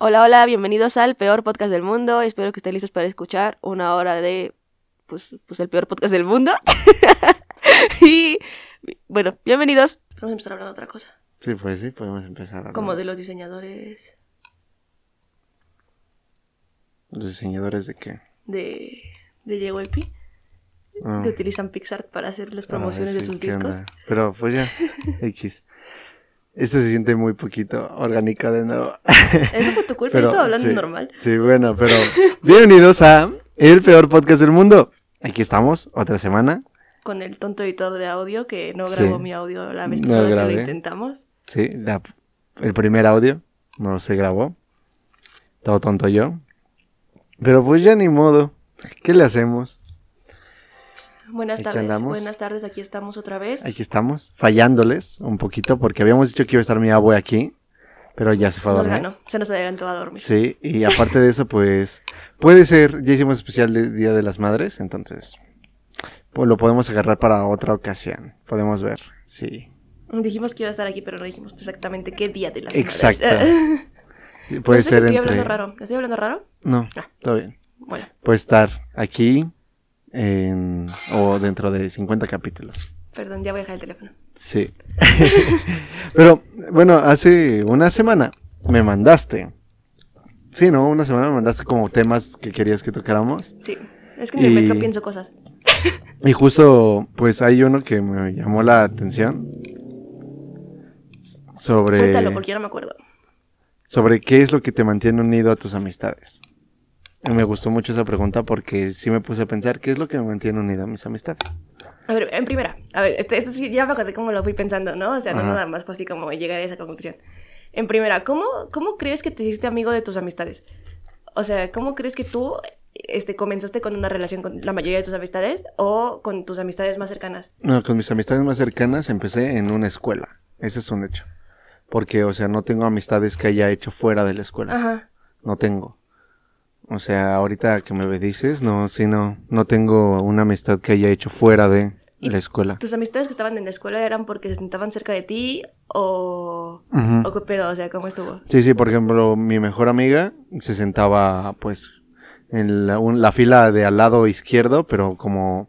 Hola, hola, bienvenidos al peor podcast del mundo. Espero que estén listos para escuchar una hora de, pues, pues el peor podcast del mundo. y, bueno, bienvenidos. Vamos a empezar hablando de otra cosa. Sí, pues sí, podemos empezar. a hablar. Como de los diseñadores ¿Los diseñadores de qué? de, de JYP, Ah. que utilizan Pixar para hacer las promociones Ah, de sus ¿qué discos. onda? Pero pues ya, X. Esto se siente muy poquito orgánico de nuevo. Eso fue tu culpa, Pero, yo estaba hablando sí. normal. Sí, bueno, pero bienvenidos a El Peor Podcast del Mundo. Aquí estamos, otra semana. Con el tonto editor de audio que no Sí. grabó mi audio la vez No que lo intentamos. Sí, la- el primer audio no se grabó. Todo tonto yo. Pero pues ya ni modo. ¿Qué le hacemos? Buenas Aquí tardes, andamos. buenas tardes, aquí estamos otra vez. Aquí estamos, fallándoles un poquito porque habíamos dicho que iba a estar mi abue aquí, pero ya se fue a Nos dormir. ganó, se nos adelantó a dormir. Sí, y aparte de eso, pues puede ser, ya hicimos especial de Día de las Madres, entonces pues lo podemos agarrar para otra ocasión. Podemos ver, sí. Dijimos que iba a estar aquí, pero no dijimos exactamente qué día de las Exacto. madres. Puede no sé ser si estoy entre... hablando raro. ¿Estoy hablando raro? No, Ah. todo bien. Bueno, Puede estar aquí en... o dentro de 50 capítulos. perdón, ya voy a dejar el teléfono. Sí. Pero, bueno, hace una semana me mandaste. Sí, ¿no? Una semana me mandaste como temas que querías que tocáramos. Sí, es que en el metro pienso cosas. Y justo, pues hay uno que me llamó la atención. Sobre, Suéltalo porque no me acuerdo. sobre qué es lo que te mantiene unido a tus amistades. Me gustó mucho esa pregunta porque sí me puse a pensar qué es lo que me mantiene unido a mis amistades. A ver, en primera, a ver, este, esto sí, ya me acordé cómo lo fui pensando, ¿no? O sea, no Ajá. nada más fue así como llegar a esa conclusión. En primera, ¿cómo, ¿cómo crees que te hiciste amigo de tus amistades? O sea, ¿cómo crees que tú este, comenzaste con una relación con la mayoría de tus amistades o con tus amistades más cercanas? No, con mis amistades más cercanas empecé en una escuela. Ese es un hecho. Porque, o sea, no tengo amistades que haya hecho fuera de la escuela. Ajá. No tengo. O sea, ahorita que me dices, no, sí, no, no tengo una amistad que haya hecho fuera de ¿Y la escuela. ¿Tus amistades que estaban en la escuela eran porque se sentaban cerca de ti o... Ujú. o qué pedo? O sea, ¿cómo estuvo? Sí, sí, por ejemplo, mi mejor amiga se sentaba, pues, en la, un- la fila de al lado izquierdo, pero como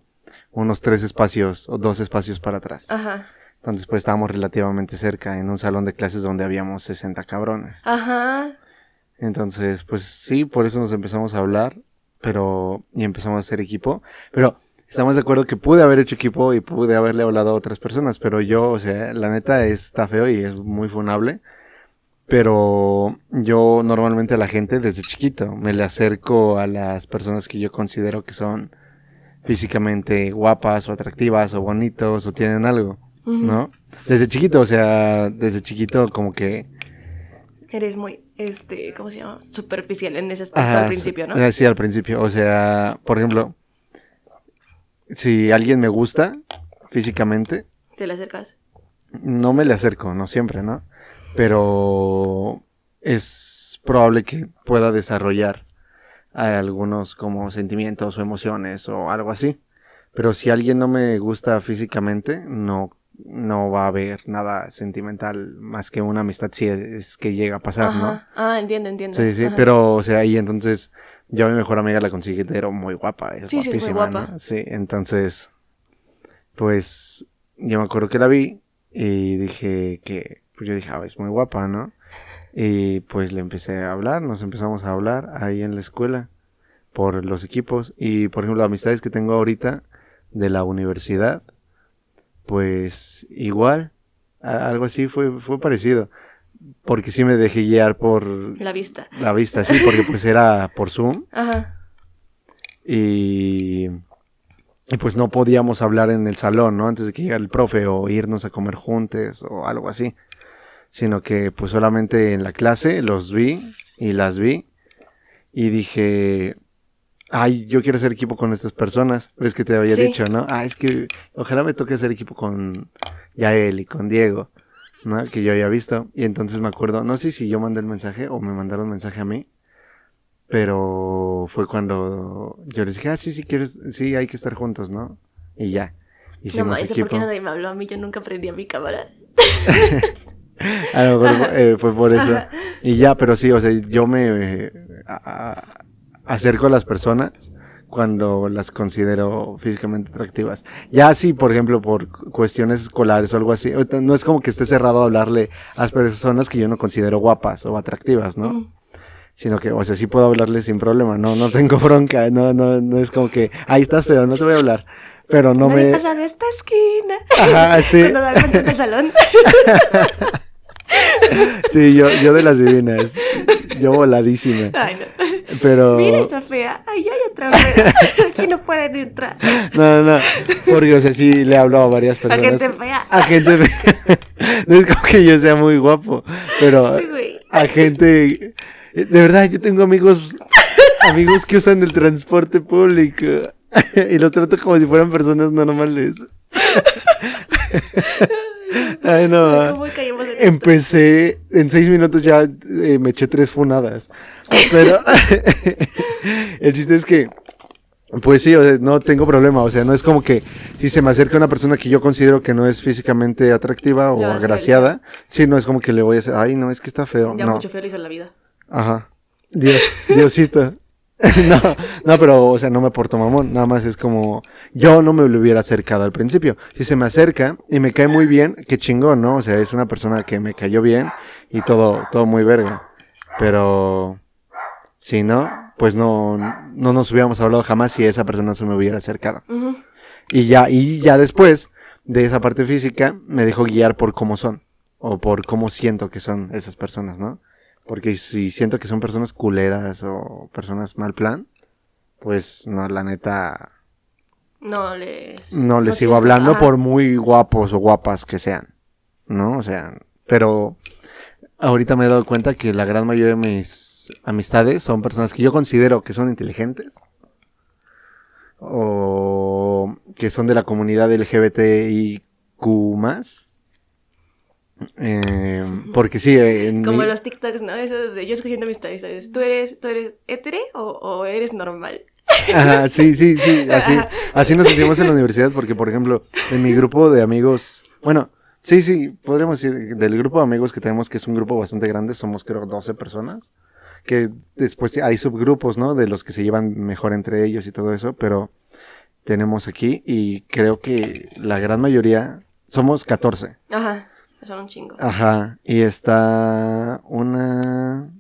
unos tres espacios o dos espacios para atrás. Ajá. Entonces, pues, estábamos relativamente cerca, en un salón de clases donde habíamos 60 cabrones. Ajá. Entonces, pues sí, por eso nos empezamos a hablar, pero y empezamos a hacer equipo, pero estamos de acuerdo que pude haber hecho equipo y pude haberle hablado a otras personas, pero yo, o sea, la neta está feo y es muy funable, pero yo normalmente a la gente desde chiquito me le acerco a las personas que yo considero que son físicamente guapas o atractivas o bonitos o tienen algo. ¿no? Desde chiquito, o sea, desde chiquito como que Eres muy, este, ¿cómo se llama? Superficial en ese aspecto Ajá, al principio, ¿no? eh, Sí, al principio. O sea, por ejemplo, si alguien me gusta físicamente, Te le acercas. no me le acerco, no siempre, ¿no? Pero es probable que pueda desarrollar algunos como sentimientos o emociones o algo así. Pero si alguien no me gusta físicamente, no, no va a haber nada sentimental más que una amistad si es que llega a pasar, ¿no? Ah, entiendo, entiendo. Sí, sí, Ajá. pero, o sea, y entonces yo a mi mejor amiga la considero muy guapa, es Sí, sí, es muy guapísima, guapa. ¿no? Sí, entonces, pues, yo me acuerdo que la vi y dije que, pues yo dije, ah, es muy guapa, ¿no? Y pues le empecé a hablar, nos empezamos a hablar ahí en la escuela por los equipos y, por ejemplo, amistades que tengo ahorita de la universidad, pues igual, algo así fue, fue parecido. Porque sí me dejé guiar por La vista. la vista, sí, porque pues era por Zoom Ajá. y, y pues no podíamos hablar en el salón, ¿no? Antes de que llegara el profe o irnos a comer juntos o algo así. Sino que pues solamente en la clase los vi y las vi y dije, ay, yo quiero hacer equipo con estas personas. Ves que te había Sí. dicho, ¿no? Ah, es que ojalá me toque hacer equipo con Yael y con Diego, ¿no? Que yo había visto. Y entonces me acuerdo, no sé si yo mandé el mensaje o me mandaron mensaje a mí. Pero fue cuando yo les dije, ah, sí, sí, quieres, sí, hay que estar juntos, ¿no? Y ya. No Hicimos mames, ¿por equipo. qué nadie me habló a mí? Yo nunca prendí a mi cámara. A lo mejor eh, fue por eso. Y ya, pero sí, o sea, yo me eh, a- acerco a las personas cuando las considero físicamente atractivas. Ya sí, por ejemplo, por cu- cuestiones escolares o algo así, no es como que esté cerrado a hablarle a las personas que yo no considero guapas o atractivas, ¿no? Mm. Sino que, o sea, sí puedo hablarle sin problema, no, no tengo bronca, no, no, no es como que, ahí estás feo, no te voy a hablar. Pero no me... pasa de esta esquina. Ajá, sí. Cuando da vuelta al salón. Sí, yo, yo de las divinas. Yo voladísima. Ay, no. Pero. Mira esa fea. Ay, hay otra fea. Aquí no pueden entrar. No, no, no. Porque, o sea, sí le hablo a varias A personas. gente fea. A gente fea. No es como que yo sea muy guapo. Pero Sí, güey. a gente. De verdad, yo tengo amigos. Amigos que usan el transporte público. Y los trato como si fueran personas normales. Ay, no. ¿Cómo caímos en esto? Empecé, en seis minutos ya eh, me eché tres funadas. Pero el chiste es que, pues sí, o sea, no tengo problema. O sea, no es como que si se me acerca una persona que yo considero que no es físicamente atractiva o agraciada, sí, no es como que le voy a decir, ay, no, es que está feo. Ya no. mucho feo le hizo la vida. Ajá. Dios, Diosito. no, no, pero, o sea, no me porto mamón. Nada más es como, yo no me lo hubiera acercado al principio. Si se me acerca y me cae muy bien, qué chingón, ¿no? O sea, es una persona que me cayó bien y todo, todo muy verga. Pero, si no, pues no, no nos hubiéramos hablado jamás si esa persona se me hubiera acercado. Y ya, y ya después de esa parte física, me dejo guiar por cómo son. O por cómo siento que son esas personas, ¿no? Porque si siento que son personas culeras o personas mal plan, pues no, la neta, No les. no les no sigo hablando ajá. por muy guapos o guapas que sean. ¿No? O sea, pero ahorita me he dado cuenta que la gran mayoría de mis amistades son personas que yo considero que son inteligentes. O que son de la comunidad LGBTIQ Eh, porque sí, en Como mi- los TikToks, ¿no? Eso de yo escogiendo amistades, ¿sabes? ¿Tú eres, tú eres hétere o, o eres normal? Ajá, sí, sí, sí, así, así nos sentimos en la universidad porque, por ejemplo, en mi grupo de amigos, bueno, sí, sí, podríamos decir, del grupo de amigos que tenemos, que es un grupo bastante grande, somos creo 12 personas, que después hay subgrupos, ¿no? De los que se llevan mejor entre ellos y todo eso, pero tenemos aquí y creo que la gran mayoría, somos 14. Ajá. Son un chingo. Ajá, y está una,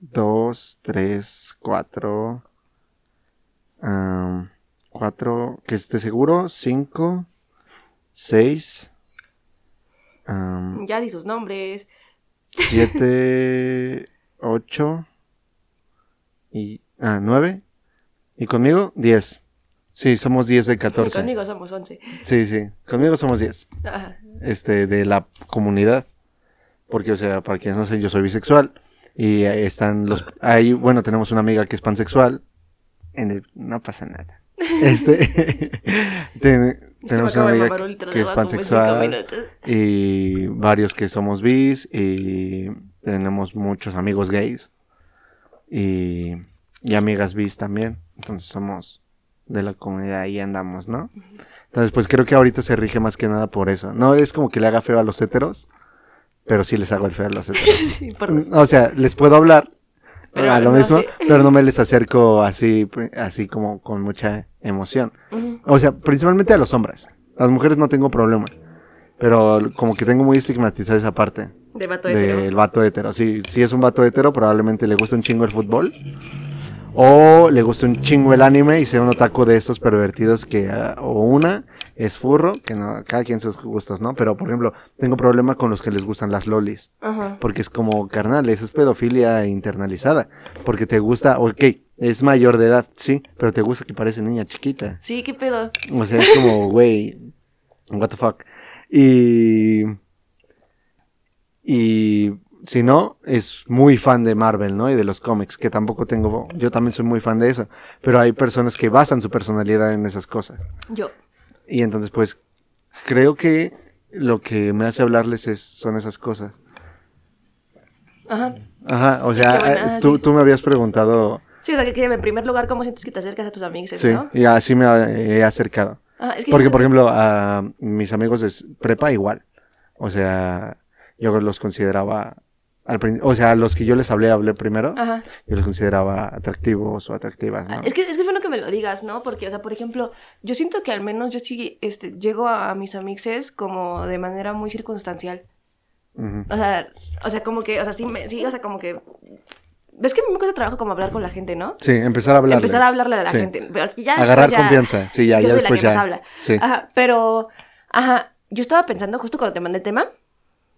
dos, tres, cuatro, cuatro, que esté seguro, cinco, seis, Ya di sus nombres. siete, ocho, y, ah, nueve, y conmigo, diez. Sí, somos diez de catorce. Conmigo somos 11. Sí, sí, conmigo somos diez Ajá. este, de la comunidad. Porque, o sea, para quienes no saben, yo soy bisexual. Y están los... Ahí, bueno, tenemos una amiga que es pansexual. En el- no pasa nada. Este... ten- tenemos una amiga que es cinco pansexual. Y varios que somos bis. Y tenemos muchos amigos gays. Y, y amigas bis también. Entonces somos de la comunidad y andamos, ¿no? Entonces, pues creo que ahorita se rige más que nada por eso. No es como que le haga feo a los héteros, pero sí les hago el feo a los. Sí, por dos. o sea, les puedo hablar Pero a lo no mismo, pero no me les acerco así, así como con mucha emoción. O sea, principalmente a los hombres. Las mujeres no tengo problema. Pero como que tengo muy estigmatizada esa parte De vato del hetero. vato hetero. Sí, si es un vato hetero, probablemente le gusta un chingo el fútbol. O le gusta un chingo el anime y sea un otaku de estos pervertidos que, ah, o una, es furro, que no, cada quien sus gustos, ¿no? Pero, por ejemplo, tengo problema con los que les gustan las lolis. Ajá. Porque es como, carnal, eso es pedofilia internalizada. Porque te gusta, ok, es mayor de edad, sí, pero te gusta que parece niña chiquita. Sí, qué pedo. O sea, es como, güey, what the fuck. Y. Y. Si no, es muy fan de Marvel, ¿no? Y de los cómics, que tampoco tengo. Yo también soy muy fan de eso. Pero hay personas que basan su personalidad en esas cosas. Yo. Y entonces, pues, creo que lo que me hace hablarles es, son esas cosas. Ajá. Ajá, o sea, buena, eh, tú, sí. tú me habías preguntado. Sí, o sea, que, que en primer lugar, ¿cómo sientes que te acercas a tus amigos, Sí, no? y así me he acercado. Ah, es que Porque, por ejemplo, a mis amigos de prepa igual. O sea, yo los consideraba, al o sea, a los que yo les hablé, hablé primero, Ajá. yo los consideraba atractivos o atractivas, ¿no? Es que, es que es bueno que me lo digas, ¿no? Porque, o sea, por ejemplo, yo siento que al menos yo sí este, llego a, mis amixes como de manera muy circunstancial. Ujú. O sea, o sea, como que, o sea, sí, me, sí, o sea, como que... ¿Ves que a mí me cuesta trabajo como hablar con la gente, no? Sí, empezar a hablar. Empezar a hablarle a la gente. Pero ya Agarrar ya- confianza, sí, ya, yo ya soy después la que ya. más habla. Sí. Ajá, pero, ajá, yo estaba pensando, justo cuando te mandé el tema,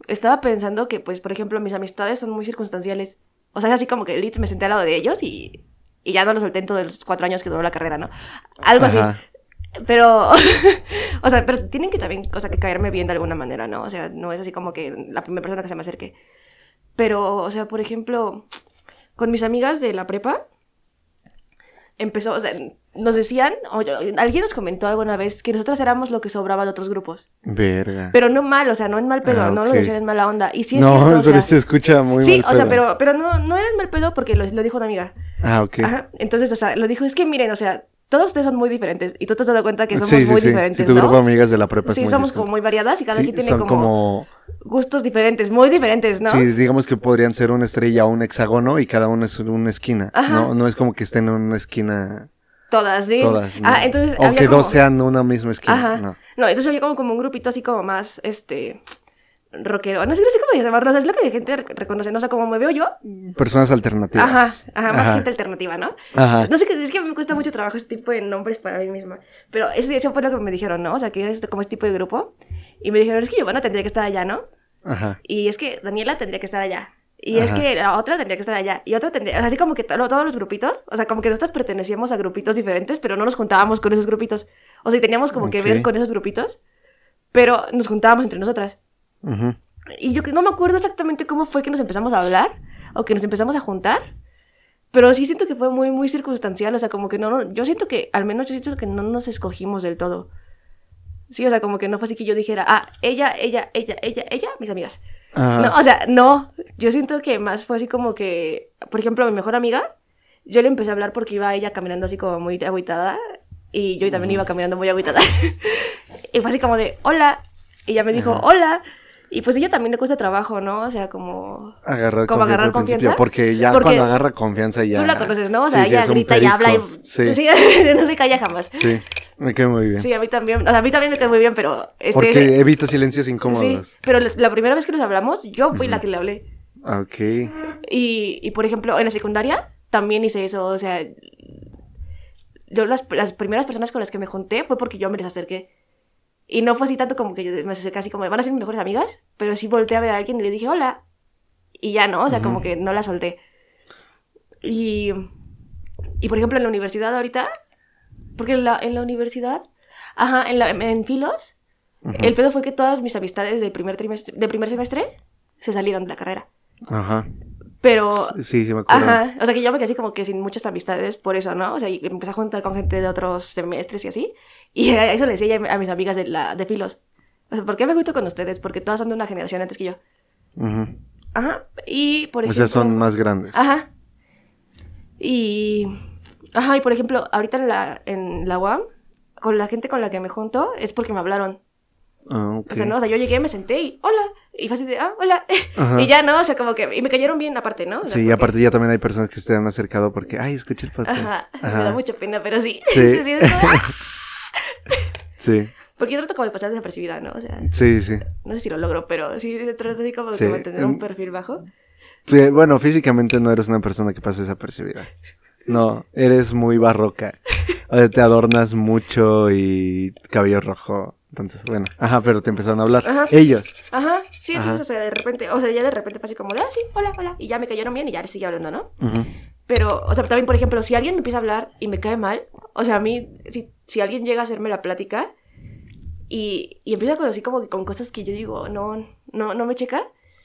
estaba pensando que, pues, por ejemplo, mis amistades son muy circunstanciales. O sea, es así como que lit me senté al lado de ellos y, y ya no los solté en todos los cuatro años que duró la carrera, ¿no? Algo Ajá. así. Pero, o sea, pero tienen que también, o sea, que caerme bien de alguna manera, ¿no? O sea, no es así como que la primera persona que se me acerque. Pero, o sea, por ejemplo, con mis amigas de la prepa, empezó, o sea, nos decían, o yo- alguien nos comentó alguna vez que nosotras éramos lo que sobraba de otros grupos. Verga. Pero no mal, o sea, no en mal pedo, Ah, no lo decían en mala onda. Y sí es no, cierto, o pero sea, se escucha muy Sí, mal o sea, pero, pero no, no era en mal pedo porque lo, lo dijo una amiga. Ah, ok. Ajá. Entonces, o sea, lo dijo, es que miren, o sea, todos ustedes son muy diferentes. Y tú te has dado cuenta que somos sí, sí, muy sí. diferentes. Sí, tu ¿no? grupo de amigas de la prepa es Sí, muy somos distinto. como muy variadas y cada quien tiene son como, como... gustos diferentes, muy diferentes, ¿no? Sí, digamos que podrían ser una estrella o un hexágono y cada uno es una esquina. Ajá. No, no es como que estén en una esquina Todas, sí. todas. ¿no? Ah, entonces o había que como- dos sean una misma esquina. Ajá. No. No, entonces había como, como un grupito así como más, este, rockero. No sé, no sé cómo llamarlo, o sea, es lo que gente re- reconoce, ¿no? O sea, como me veo yo. Personas alternativas. Ajá, ajá, más Ajá. gente alternativa, ¿no? Ajá. No sé, qué- es que me cuesta mucho trabajo este tipo de nombres para mí misma. Pero ese, eso fue lo que me dijeron, ¿no? O sea, que eres como este tipo de grupo. Y me dijeron, es que Giovanna tendría que estar allá, ¿no? Ajá. Y es que Daniela tendría que estar allá. Y es que la otra tendría que estar allá. Y otra tendría... o sea, así como que to- todos los grupitos. O sea, como que nosotros pertenecíamos a grupitos diferentes, pero no nos juntábamos con esos grupitos. O sea, teníamos como que ver con esos grupitos. Pero nos juntábamos entre nosotras. Y yo que no me acuerdo exactamente cómo fue que nos empezamos a hablar. O que nos empezamos a juntar. Pero sí siento que fue muy, muy circunstancial. O sea, como que no... no- yo siento que... Al menos yo siento que no nos escogimos del todo. Sí, o sea, como que no fue así que yo dijera... Ah, ella, ella, ella, ella, ella, mis amigas. Ajá. No, o sea, no. Yo siento que más fue así como que, por ejemplo, mi mejor amiga, yo le empecé a hablar porque iba ella caminando así como muy agüitada y yo también iba caminando muy agüitada. y fue así como de, hola. Y ella me dijo, hola. Y pues ella también le cuesta trabajo, ¿no? O sea, como... Agarrar ¿Como confianza agarrar? Porque ya Porque cuando agarra confianza ya... Tú la conoces, ¿no? O sea, Sí, sí, ella grita y habla y... Sí, Sí, no se calla jamás. sí, me quedé muy bien. Sí, a mí también. O sea, a mí también me quedó muy bien, pero... Este, Porque evita silencios Sí, incómodos. pero la- la primera vez que nos hablamos, yo fui la que le hablé. Ah, Ok. Y, y, por ejemplo, en la secundaria también hice eso, o sea, yo las, las primeras personas con las que me junté fue porque yo me les acerqué. Y no fue así tanto como que yo me acerqué así como, van a ser mis mejores amigas, pero sí volteé a ver a alguien y le dije, hola. Y ya no, o sea, como Ujú. que no la solté. Y, y por ejemplo, en la universidad ahorita, porque en la, en la universidad, ajá, en, la, en filos, Ujú. el pedo fue que todas mis amistades del primer, trimestre, del primer semestre se salieron de la carrera. Ajá. Pero Sí, sí, me acuerdo. Ajá, o sea que yo me quedé así como que sin muchas amistades por eso, ¿no? O sea, y empecé a juntar con gente de otros semestres y así. Y eso le decía a mis amigas de, la, de filos. O sea, ¿por qué me junto con ustedes? Porque todas son de una generación antes que yo. Ujú. Ajá. Y por O ejemplo. sea, son más grandes. Ajá. Y. Ajá, y por ejemplo, ahorita en la, en la UAM, con la gente con la que me junto, es porque me hablaron. Ah. O sea, no, o sea, yo llegué, me senté y hola. Y fue así de, ah, hola. Ajá. Y ya, ¿no? O sea, como que. Y me cayeron bien aparte, ¿no? O sea, Sí, y porque- aparte ya también hay personas que se han acercado porque, ay, escuché el podcast. Ajá, me da mucha pena, pero sí. Sí. sí, sí, es como- Sí, Porque yo trato como de pasar desapercibida, ¿no? O sea, sí, sí. no sé si lo logro, pero sí trato así como Sí, de mantener em- un perfil bajo. Sí, Bueno, físicamente no eres una persona que pase desapercibida. No, eres muy barroca. O sea, te adornas mucho y cabello rojo. Entonces, bueno. Ajá, pero te empezaron a hablar. Ajá. Ellos. Ajá, sí, entonces, Ajá. o sea, de repente, o sea, ya de repente fue así como de, ah, sí, hola, hola, y ya me cayeron bien y ya les sigue hablando, ¿no? Ujú. Pero, o sea, también, por ejemplo, si alguien me empieza a hablar y me cae mal, o sea, a mí, si, si alguien llega a hacerme la plática y, y empieza con así como que con cosas que yo digo, no, no, no me checa,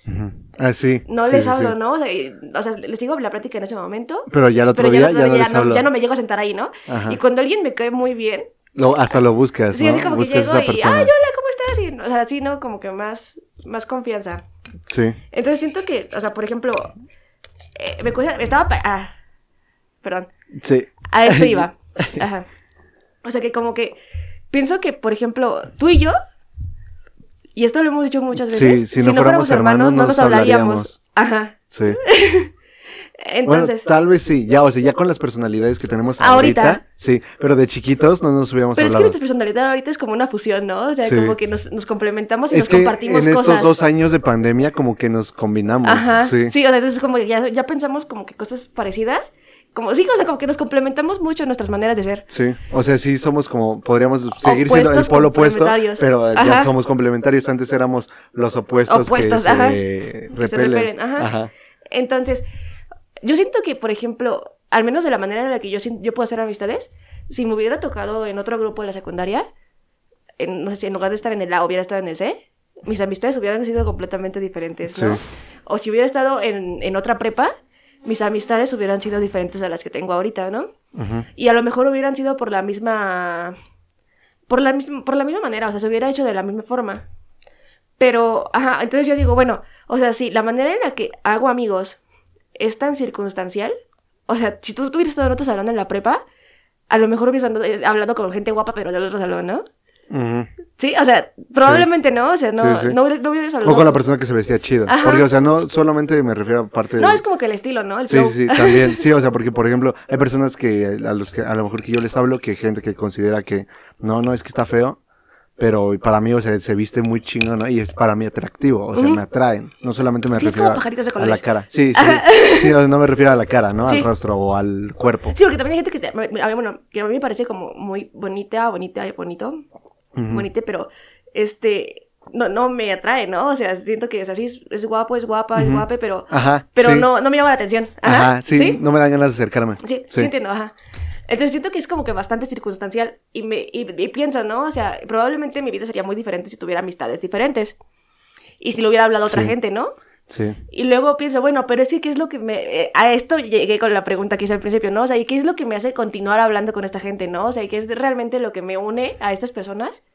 Ujú. Ah, sí. no sí, les sí, hablo, sí. ¿no? O sea, y- o sea, les digo la plática en ese momento. Pero ya el otro Pero día ya, el otro ya no día les ya, no, hablo. ya no me llego a sentar ahí, ¿no? Ajá. Y cuando alguien me cae muy bien, Lo- hasta lo buscas, Sí, ¿no? así como que buscas llego esa y, persona. ay, hola, ¿cómo estás? Y, o sea, así, ¿no? Como que más, más confianza. Sí. Entonces siento que, o sea, por ejemplo, eh, me cuesta, estaba, ah, perdón, Sí. a esto iba. Ajá. O sea, que como que pienso que, por ejemplo, tú y yo Y esto lo hemos dicho muchas Sí, veces. si no fuéramos hermanos, no nos hablaríamos. Ajá. Sí. Entonces, bueno, tal vez sí, ya, o sea, ya con las personalidades que tenemos Ahorita. ahorita, sí, pero de chiquitos no nos hubiéramos pero es que hablado. nuestra personalidad ahorita es como una fusión, ¿no? O sea, Sí. como que nos, nos complementamos y es nos que compartimos en cosas. estos dos años de pandemia como que nos combinamos, Ajá. sí. Sí. o sea, entonces como que ya, ya pensamos como que cosas parecidas. Como, sí, o sea, como que nos complementamos mucho en nuestras maneras de ser. Sí, o sea, sí somos como, podríamos seguir siendo el polo opuesto, complementarios. pero ya somos complementarios. Antes éramos los opuestos, Opuestos, que ajá. se Que se repelen. repelen, ajá. Entonces, yo siento que, por ejemplo, al menos de la manera en la que yo, yo puedo hacer amistades, si me hubiera tocado en otro grupo de la secundaria, en, no sé si en lugar de estar en el A hubiera estado en el C, mis amistades hubieran sido completamente diferentes, ¿no? Sí. O si hubiera estado en, en otra prepa, mis amistades hubieran sido diferentes a las que tengo ahorita, ¿no? Y a lo mejor hubieran sido por la misma. Por la, misma, por la misma manera, o sea, se hubiera hecho de la misma forma. Pero, ajá, entonces yo digo, bueno, o sea, sí, la manera en la que hago amigos es tan circunstancial. O sea, si tú hubieras estado en otro salón en la prepa, a lo mejor hubieras andado- eh, hablado con gente guapa, pero del otro salón, ¿no? Sí, o sea, probablemente no, o sea, no, Sí, sí. no, hubieras, no hubieras hablado. O con la persona que se vestía chido. Ajá. Porque, o sea, no solamente me refiero a parte de... No, es como que el estilo, ¿no? El Sí, flow. sí, también. Sí, o sea, porque, por ejemplo, hay personas que a los que a lo mejor que yo les hablo, que hay gente que considera que no, no, es que está feo, pero para mí, o sea, se viste muy chingón, ¿no? Y es para mí atractivo, o sea, me atraen. No solamente me Sí, es refiero como a, pajaritos de a la cara. Sí, sí. sí, no me refiero a la cara, ¿no? Sí. Al rostro o al cuerpo. Sí, porque también hay gente que, se- a mí, bueno, que a mí me parece como muy bonita, bonita y bonito, Ujú. bonita, pero este, no, no me atrae, ¿no? O sea, siento que es así, es, guapo, es guapa, es guape, pero, Ajá. pero sí. no, no me llama la atención. Ajá, Ajá, sí, ¿Sí? no me dan ganas de acercarme. Sí, sí, entiendo, ajá. Entonces siento que es como que bastante circunstancial y, me, y, y pienso, ¿no? O sea, probablemente mi vida sería muy diferente si tuviera amistades diferentes. Y si lo hubiera hablado a otra Sí. gente, ¿no? Sí. Y luego pienso, bueno, pero es que, ¿qué es lo que me... eh, a esto llegué con la pregunta que hice al principio, ¿no? O sea, ¿y qué es lo que me hace continuar hablando con esta gente, ¿no? O sea, ¿y ¿qué es realmente lo que me une a estas personas?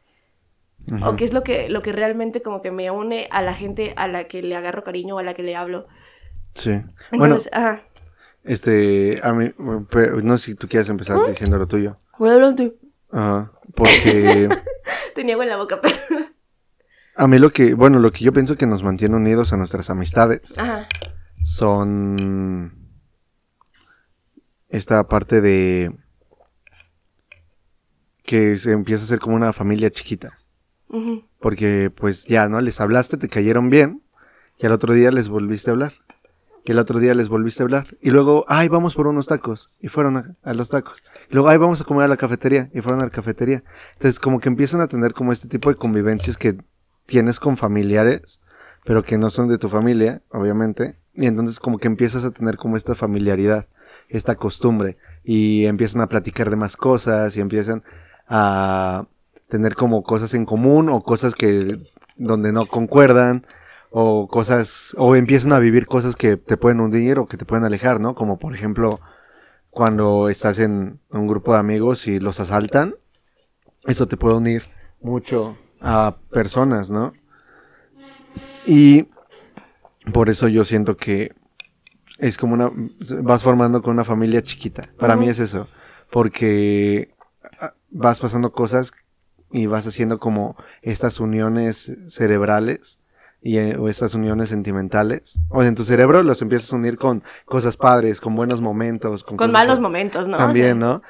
¿O qué es lo que, lo que realmente como que me une a la gente a la que le agarro cariño o a la que le hablo? Sí. Bueno, Entonces, ajá. Este, a mí, pero no sé si tú quieres empezar ¿Mm? diciendo lo tuyo. Adelante. Ajá. Porque Tenía agua en la boca, pero... a mí lo que, bueno, lo que yo pienso que nos mantiene unidos a nuestras amistades Ajá. son esta parte de que se empieza a ser como una familia chiquita. Ujú. Porque pues ya, ¿no? Les hablaste, te cayeron bien, y al otro día les volviste a hablar. Y el otro día les volviste a hablar. Y luego, ay, vamos por unos tacos. Y fueron a, a los tacos. Y luego, ay, vamos a comer a la cafetería. Y fueron a la cafetería. Entonces, como que empiezan a tener como este tipo de convivencias que tienes con familiares, pero que no son de tu familia, obviamente. Y entonces como que empiezas a tener como esta familiaridad, esta costumbre. Y empiezan a platicar de más cosas y empiezan a tener como cosas en común o cosas que donde no concuerdan o cosas o empiezan a vivir cosas que te pueden hundir o que te pueden alejar, ¿no? Como por ejemplo cuando estás en un grupo de amigos y los asaltan, eso te puede unir mucho a personas, ¿no? Y por eso yo siento que es como una vas formando con una familia chiquita. Para mí es eso, porque ah, vas pasando cosas y vas haciendo como estas uniones cerebrales y, eh, o estas uniones sentimentales. O sea, en tu cerebro los empiezas a unir con cosas padres, con buenos momentos, con, Con malos momentos, ¿no? También, ¿no?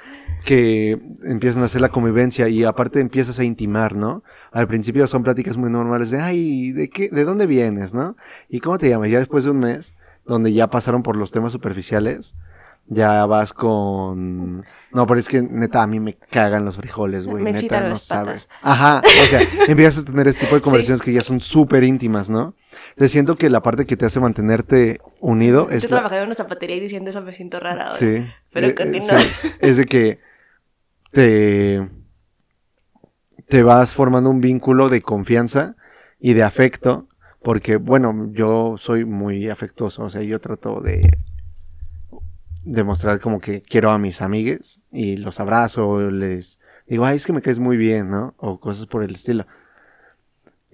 Que empiezan a hacer la convivencia y aparte empiezas a intimar, ¿no? Al principio son pláticas muy normales de, ay, ¿de qué, de dónde vienes, no? ¿Y cómo te llamas? Ya después de un mes, donde ya pasaron por los temas superficiales, ya vas con... No, pero es que neta a mí me cagan los frijoles, güey. Me Neta, no sabes. Ajá, o sea, empiezas a tener este tipo de conversaciones que ya son súper íntimas, ¿no? Te siento que la parte que te hace mantenerte unido es... Yo la- trabajaba en una zapatería y diciendo eso me siento rara ahora. Sí. Pero Eh, eh, continúa. sí. Es de que te, te vas formando un vínculo de confianza y de afecto, porque, bueno, yo soy muy afectuoso, o sea, yo trato de demostrar como que quiero a mis amigues y los abrazo, les digo, ay, es que me caes muy bien, ¿no? O cosas por el estilo.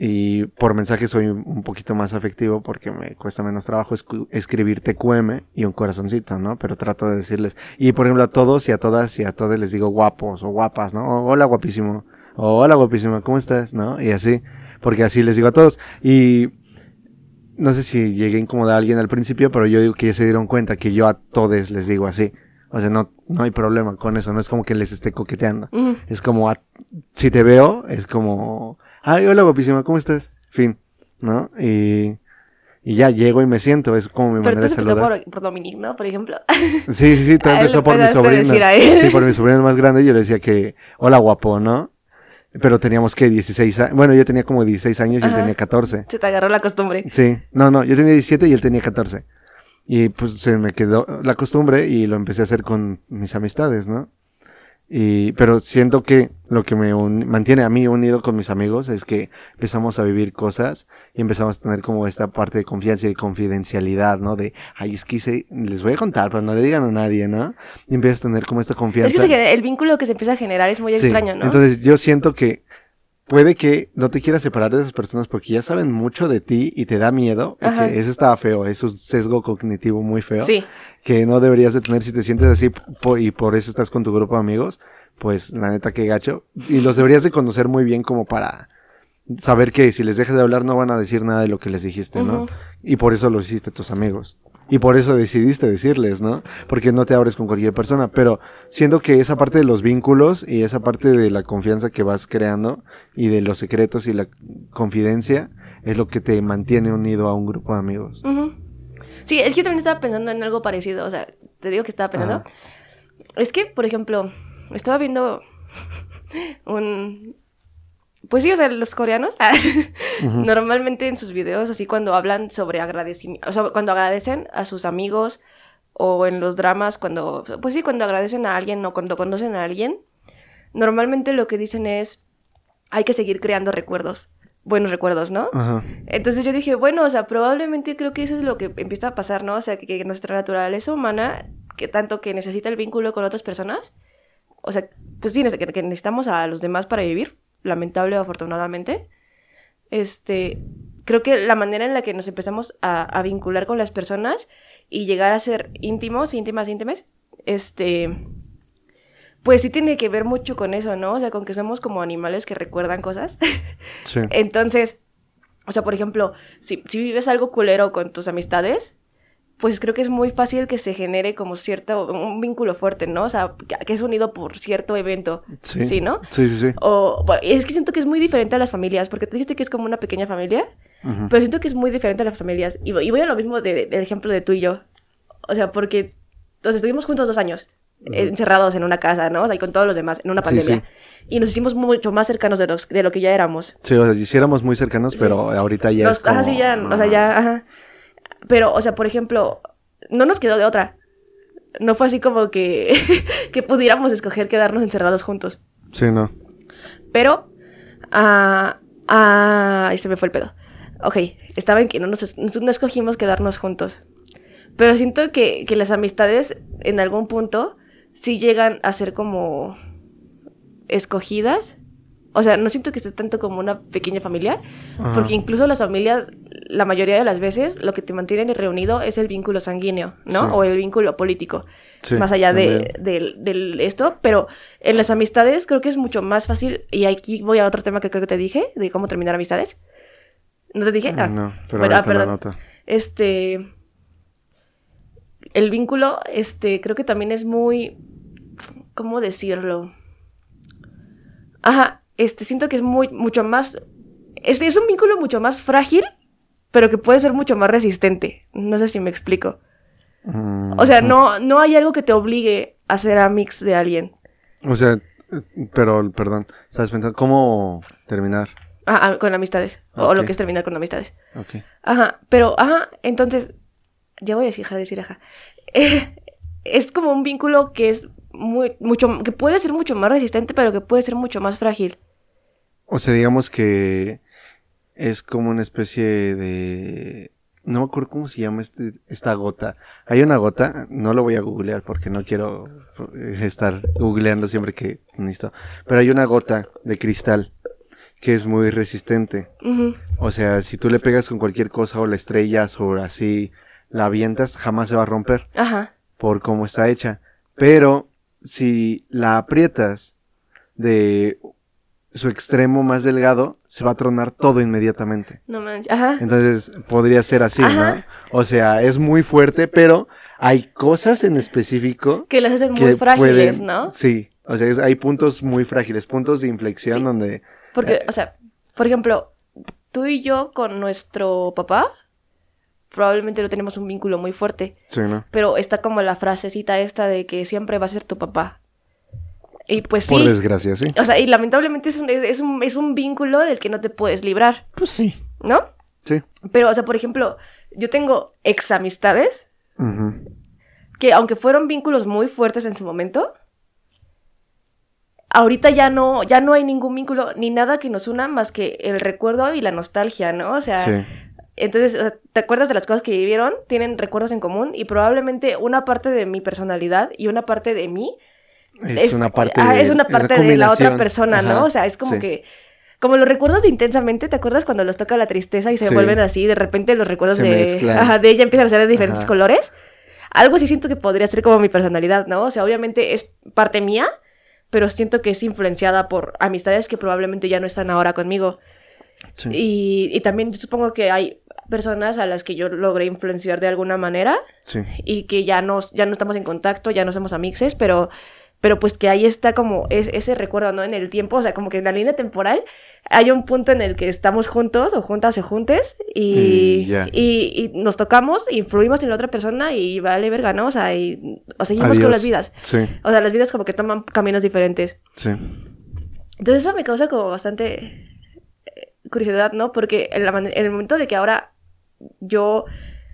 Y por mensaje soy un poquito más afectivo porque me cuesta menos trabajo escribir TQM y un corazoncito, ¿no? Pero trato de decirles. Y por ejemplo a todos y a todas y a todos les digo guapos o guapas, ¿no? Hola guapísimo. O hola guapísima, ¿cómo estás? ¿No? Y así. porque así les digo a todos. Y no sé si llegué a incomodar a alguien al principio, pero yo digo que ya se dieron cuenta que yo a todos les digo así. O sea, no, no hay problema con eso, no es como que les esté coqueteando. Es como, a- si te veo, es como, ay, hola guapísima, ¿cómo estás? Fin, ¿no? Y, y ya llego y me siento, es como mi Pero manera de empezó saludar. por, por Dominique, ¿no? Por ejemplo. Sí, sí, sí, todo empezó por mi sobrino. Sí, por mi sobrino más grande, yo le decía que, hola guapo, ¿no? Pero teníamos que 16 años, bueno, yo tenía como 16 años y él tenía 14. Se te agarró la costumbre. Sí, no, no, yo tenía 17 y él tenía 14. Y pues se me quedó la costumbre y lo empecé a hacer con mis amistades, ¿no? Y, pero siento que lo que me un- mantiene a mí unido con mis amigos es que empezamos a vivir cosas y empezamos a tener como esta parte de confianza y de confidencialidad, ¿no? De, ay, es que hice- les voy a contar, pero no le digan a nadie, ¿no? Y empiezas a tener como esta confianza. Es que se el vínculo que se empieza a generar es muy Sí, extraño, ¿no? Entonces yo siento que puede que no te quieras separar de esas personas porque ya saben mucho de ti y te da miedo. y Ajá. que eso está feo, es un sesgo cognitivo muy feo. sí. Que no deberías de tener si te sientes así po- y por eso estás con tu grupo de amigos. Pues la neta que gacho. Y los deberías de conocer muy bien como para saber que si les dejas de hablar no van a decir nada de lo que les dijiste, ¿no? Y por eso lo hiciste tus amigos. Y por eso decidiste decirles, ¿no? Porque no te abres con cualquier persona. Pero siento que esa parte de los vínculos y esa parte de la confianza que vas creando y de los secretos y la confidencia es lo que te mantiene unido a un grupo de amigos. Sí, es que yo también estaba pensando en algo parecido. O sea, te digo que estaba pensando. Ajá. Es que, por ejemplo, estaba viendo un. Pues sí, o sea, los coreanos normalmente en sus videos, así cuando hablan sobre agradecimiento, o sea, cuando agradecen a sus amigos o en los dramas, cuando, pues sí, cuando agradecen a alguien o cuando conocen a alguien, normalmente lo que dicen es, hay que seguir creando recuerdos, buenos recuerdos, ¿no? Ajá. Entonces yo dije, bueno, o sea, probablemente creo que eso es lo que empieza a pasar, ¿no? O sea, que, que nuestra naturaleza humana, que tanto que necesita el vínculo con otras personas, o sea, pues sí, que necesitamos a los demás para vivir, lamentable o afortunadamente, este, creo que la manera en la que nos empezamos a, a vincular con las personas y llegar a ser íntimos, íntimas, íntimas, este, pues sí tiene que ver mucho con eso, ¿no? O sea, con que somos como animales que recuerdan cosas. Sí. Entonces, o sea, por ejemplo, si, si vives algo culero con tus amistades, pues creo que es muy fácil que se genere como cierto, un vínculo fuerte, ¿no? O sea, que, es unido por cierto evento. Sí. Sí, ¿no? Sí, sí, sí. O bueno, es que siento que es muy diferente a las familias, porque tú dijiste que es como una pequeña familia, Ujú. pero siento que es muy diferente a las familias. Y, voy- y voy a lo mismo de- del ejemplo de tú y yo. O sea, porque o sea, estuvimos juntos dos años, eh, encerrados en una casa, ¿no? O sea, y con todos los demás, en una Sí, pandemia. sí. Y nos hicimos mucho más cercanos de, los, de lo que ya éramos. Sí, o sea, si éramos muy cercanos, pero ahorita ya Nos- es como... Ajá, sí, ya, o sea, ya, ajá. Pero, o sea, por ejemplo, no nos quedó de otra. No fue así como que, que pudiéramos escoger quedarnos encerrados juntos. Sí, no. Pero, ah, ah, ahí se me fue el pedo. Ok, estaba en que no, nos, no escogimos quedarnos juntos. Pero siento que, que las amistades en algún punto sí llegan a ser como escogidas. O sea, no siento que esté tanto como una pequeña familia, Ajá. porque incluso las familias, la mayoría de las veces, lo que te mantiene reunido es el vínculo sanguíneo, ¿no? Sí. O el vínculo político Sí, más allá de, del esto, pero en las amistades creo que es mucho más fácil, y aquí voy a otro tema que creo que te dije, de cómo terminar amistades. ¿No te dije? Ah, No, pero bueno, ah, perdón. anoto. Este, el vínculo, este, creo que también es muy, ¿cómo decirlo? Ajá, este, siento que es muy, mucho más, es, es un vínculo mucho más frágil, pero que puede ser mucho más resistente. No sé si me explico. O sea, no, no hay algo que te obligue a ser amix de alguien. O sea, pero, perdón, ¿sabes pensando cómo terminar? Ah, ah, con amistades. O lo que es terminar con amistades. Ok. Ajá, pero, ajá, entonces, ya voy a decir, dejar de decir, ajá. Eh, es como un vínculo que es muy, mucho, que puede ser mucho más resistente, pero que puede ser mucho más frágil. O sea, digamos que es como una especie de... No me acuerdo cómo se llama este, esta gota. Hay una gota, no lo voy a googlear porque no quiero eh, estar googleando siempre que necesito. Pero hay una gota de cristal que es muy resistente. O sea, si tú le pegas con cualquier cosa o la estrellas o así, la avientas, jamás se va a romper Ajá, por cómo está hecha. Pero si la aprietas de su extremo más delgado, se va a tronar todo inmediatamente. No manches. Ajá. Entonces, podría ser así, ¿no? O sea, es muy fuerte, pero hay cosas en específico Que las hacen muy frágiles, pueden- ¿no? Sí, o sea, es- hay puntos muy frágiles, puntos de inflexión Sí. donde... Porque, o sea, por ejemplo, tú y yo con nuestro papá, probablemente no tenemos un vínculo muy fuerte. Sí, ¿no? Pero está como la frasecita esta de que siempre va a ser tu papá. Y pues sí. Por desgracia, sí. O sea, y lamentablemente es un, es, un, es un vínculo del que no te puedes librar, Pues sí. ¿no? Sí. Pero, o sea, por ejemplo, yo tengo ex amistades Ujú. que aunque fueron vínculos muy fuertes en su momento, ahorita ya no, ya no hay ningún vínculo ni nada que nos una más que el recuerdo y la nostalgia, ¿no? O sea, Sí. entonces, o sea, ¿te acuerdas de las cosas que vivieron? Tienen recuerdos en común y probablemente una parte de mi personalidad y una parte de mí Es, una parte ah, de, es una la parte de la otra persona, ¿no? Ajá, O sea, es como sí. que como los recuerdos de intensamente, ¿te acuerdas cuando los toca la tristeza y se Sí. vuelven así? De repente los recuerdos de, ajá, de ella empiezan a ser de diferentes Ajá. colores. Algo así siento que podría ser como mi personalidad, ¿no? O sea, obviamente es parte mía, pero siento que es influenciada por amistades que probablemente ya no están ahora conmigo. Sí. Y, y también supongo que hay personas a las que yo logré influenciar de alguna manera Sí. y que ya no, ya no estamos en contacto, ya no somos amixes, pero, pero pues que ahí está como es- ese recuerdo, ¿no? En el tiempo, o sea, como que en la línea temporal hay un punto en el que estamos juntos o juntas o juntes y, ya. y, y nos tocamos, influimos en la otra persona y vale verga, ¿no? O sea, y, o seguimos con las vidas. Sí, O sea, las vidas como que toman caminos diferentes. sí. Entonces eso me causa como bastante eh, curiosidad, ¿no? Porque en, la en el momento de que ahora yo...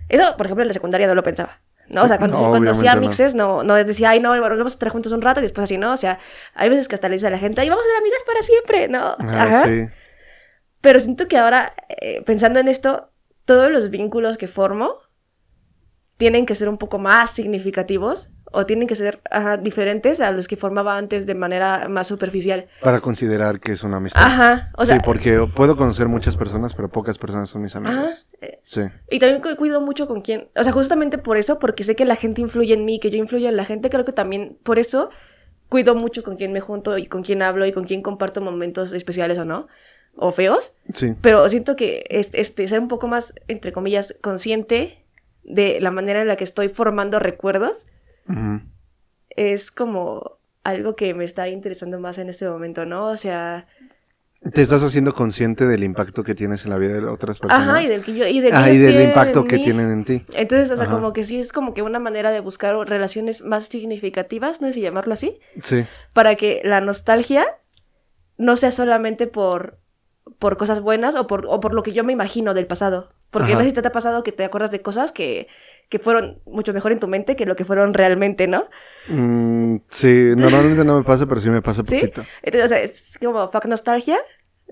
Eso, por ejemplo, en la secundaria no lo pensaba. ¿No? o sea, cuando, no, cuando hacía no. mixes, no, no decía, ay, no, bueno, vamos a estar juntos un rato y después así, ¿no? O sea, hay veces que hasta le dice a la gente, ay, vamos a ser amigas para siempre, ¿no? Ah, Ajá. sí. Pero siento que ahora, eh, pensando en esto, todos los vínculos que formo tienen que ser un poco más significativos o tienen que ser ajá, diferentes a los que formaba antes de manera más superficial. Para considerar que es una amistad. Ajá, o sea, sí, porque puedo conocer muchas personas, pero pocas personas son mis ajá, amigos. eh, Sí. Y también cu- cuido mucho con quién. O sea, justamente por eso, porque sé que la gente influye en mí, que yo influyo en la gente, creo que también por eso cuido mucho con quién me junto y con quién hablo y con quién comparto momentos especiales o no, o feos. Sí. Pero siento que es, este, ser un poco más, entre comillas, consciente de la manera en la que estoy formando recuerdos Es como algo que me está interesando más en este momento, ¿no? O sea, Te estás haciendo consciente del impacto que tienes en la vida de otras personas. ajá, y del que yo, y del, Ah, y del impacto que mí. tienen en ti. Entonces, o sea, Ajá. como que sí es como que una manera de buscar relaciones más significativas, no sé si llamarlo así, Sí. para que la nostalgia no sea solamente por, por cosas buenas o por, o por lo que yo me imagino del pasado. Porque Ajá. no sé si te ha pasado que te acuerdas de cosas que, que fueron mucho mejor en tu mente que lo que fueron realmente, ¿no? Mm, sí, normalmente no me pasa, pero sí me pasa ¿Sí? poquito. Entonces, o sea, es como fuck nostalgia.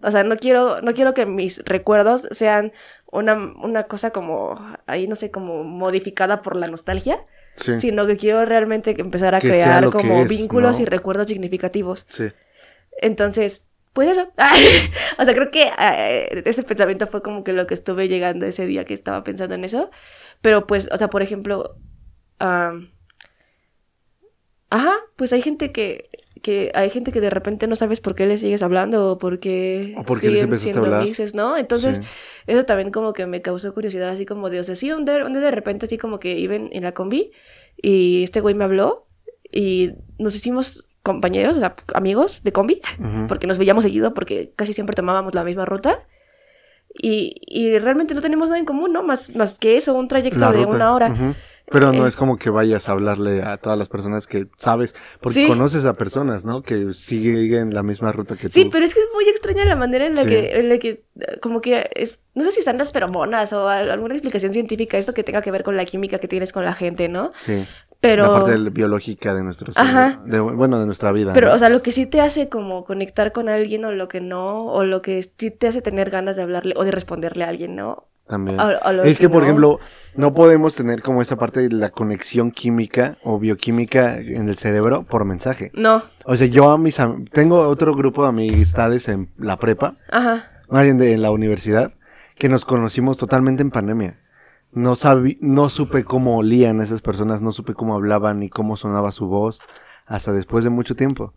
O sea, no quiero, no quiero que mis recuerdos sean una, una cosa como, ahí no sé, como modificada por la nostalgia, Sí. sino que quiero realmente empezar a Que crear como es, vínculos ¿no? y recuerdos significativos. Sí. Entonces, pues eso. o sea, creo que eh, ese pensamiento fue como que lo que estuve llegando ese día que estaba pensando en eso. Pero pues, o sea, por ejemplo, am, ajá, pues hay gente que, que hay gente que de repente no sabes por qué le sigues hablando o por qué O por qué les siguen empezaste a siendo hablar. mixes, ¿no? Entonces, Sí. eso también como que me causó curiosidad, así como de, o sea, sí, un un día de repente así como que iban en la combi y este güey me habló y nos hicimos compañeros, o sea, amigos de combi, porque nos veíamos seguido, porque casi siempre tomábamos la misma ruta. Y, y realmente no tenemos nada en común, ¿no? Más, más que eso, un trayecto La de ruta. una hora. Pero no Eh, es como que vayas a hablarle a todas las personas que sabes, porque Sí. conoces a personas, ¿no? Que siguen la misma ruta que Sí, tú. pero es que es muy extraña la manera en la Sí. que, en la que, eh, como que es, no sé si están las feromonas o al- alguna explicación científica, esto que tenga que ver con la química que tienes con la gente, ¿no? Sí. Pero, La parte del- biológica de nuestro Ajá. de- bueno, de nuestra vida. pero, ¿no? o sea, lo que sí te hace como conectar con alguien o lo que no, o lo que sí te hace tener ganas de hablarle o de responderle a alguien, ¿no? También. es que que, por no. ejemplo, no podemos tener como esa parte de la conexión química o bioquímica en el cerebro por mensaje. No, O sea, yo a mis tengo otro grupo de amistades en la prepa, ajá, más bien de en la universidad, que nos conocimos totalmente en pandemia. No sabí, no supe cómo olían esas personas, no supe cómo hablaban ni cómo sonaba su voz hasta después de mucho tiempo.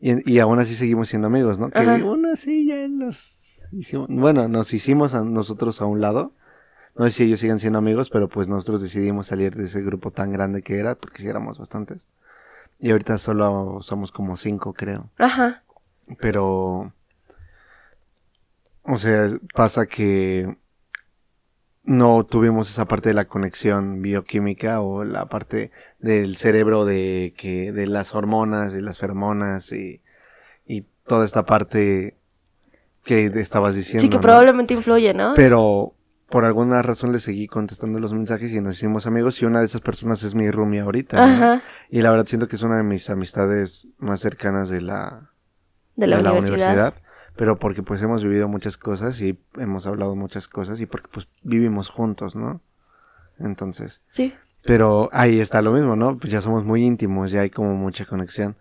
Y, y aún así seguimos siendo amigos, ¿no? Que Ajá. aún así ya nos hicimos, bueno, nos hicimos a nosotros a un lado. No sé si ellos siguen siendo amigos, pero pues nosotros decidimos salir de ese grupo tan grande que era, porque sí éramos bastantes. Y ahorita solo somos como cinco, creo. Ajá. Pero, o sea, pasa que no tuvimos esa parte de la conexión bioquímica o la parte del cerebro de que de las hormonas y las feromonas y, y toda esta parte que estabas diciendo. Sí, que ¿no? probablemente influye, ¿no? Pero por alguna razón le seguí contestando los mensajes y nos hicimos amigos y una de esas personas es mi roomie ahorita. ¿no? Ajá. Y la verdad siento que es una de mis amistades más cercanas de la, De la, universidad. Pero porque pues hemos vivido muchas cosas y hemos hablado muchas cosas y porque pues vivimos juntos, ¿no? Entonces, Sí. pero ahí está lo mismo, ¿no? Pues ya somos muy íntimos, ya hay como mucha conexión.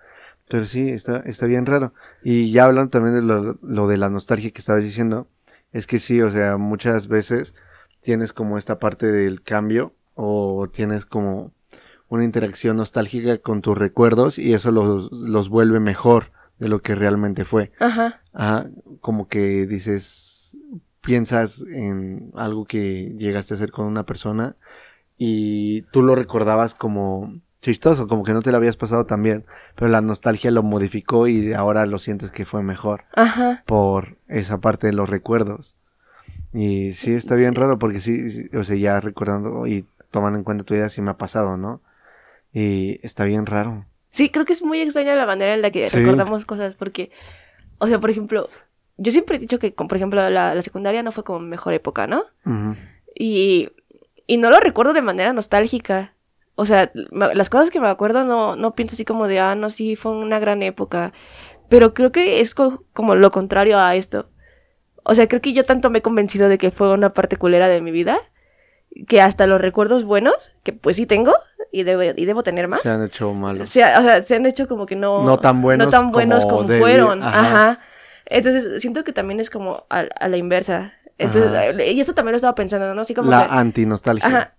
Pero sí, está, está bien raro. Y ya hablando también de lo, lo de la nostalgia que estabas diciendo, es que sí, o sea, muchas veces tienes como esta parte del cambio o tienes como una interacción nostálgica con tus recuerdos y eso los, los vuelve mejor de lo que realmente fue. Ajá. Ajá, como que dices, piensas en algo que llegaste a hacer con una persona y tú lo recordabas como chistoso, como que no te lo habías pasado tan bien, pero la nostalgia lo modificó y ahora lo sientes que fue mejor Ajá. por esa parte de los recuerdos. Y sí está bien raro porque sí, sí, o sea, ya recordando y tomando en cuenta tu idea sí me ha pasado, ¿no? Y está bien raro. Sí, creo que es muy extraña la manera en la que Sí. recordamos cosas, porque, o sea, por ejemplo, yo siempre he dicho que, por ejemplo, la, la secundaria no fue como mejor época, ¿no? Y, y no lo recuerdo de manera nostálgica. O sea, las cosas que me acuerdo no, no pienso así como de, ah, no, sí, fue una gran época. Pero creo que es co- como lo contrario a esto. O sea, creo que yo tanto me he convencido de que fue una parte culera de mi vida, que hasta los recuerdos buenos, que pues sí tengo, y debo, y debo tener más, Se han hecho malos. se, ha- o sea, se han hecho como que no... No tan buenos no tan buenos como fueron. ajá. Ajá. Entonces, siento que también es como a, a la inversa. Entonces, Ajá. eh, y eso también lo estaba pensando, ¿no? Así como La que- antinostalgia. Ajá.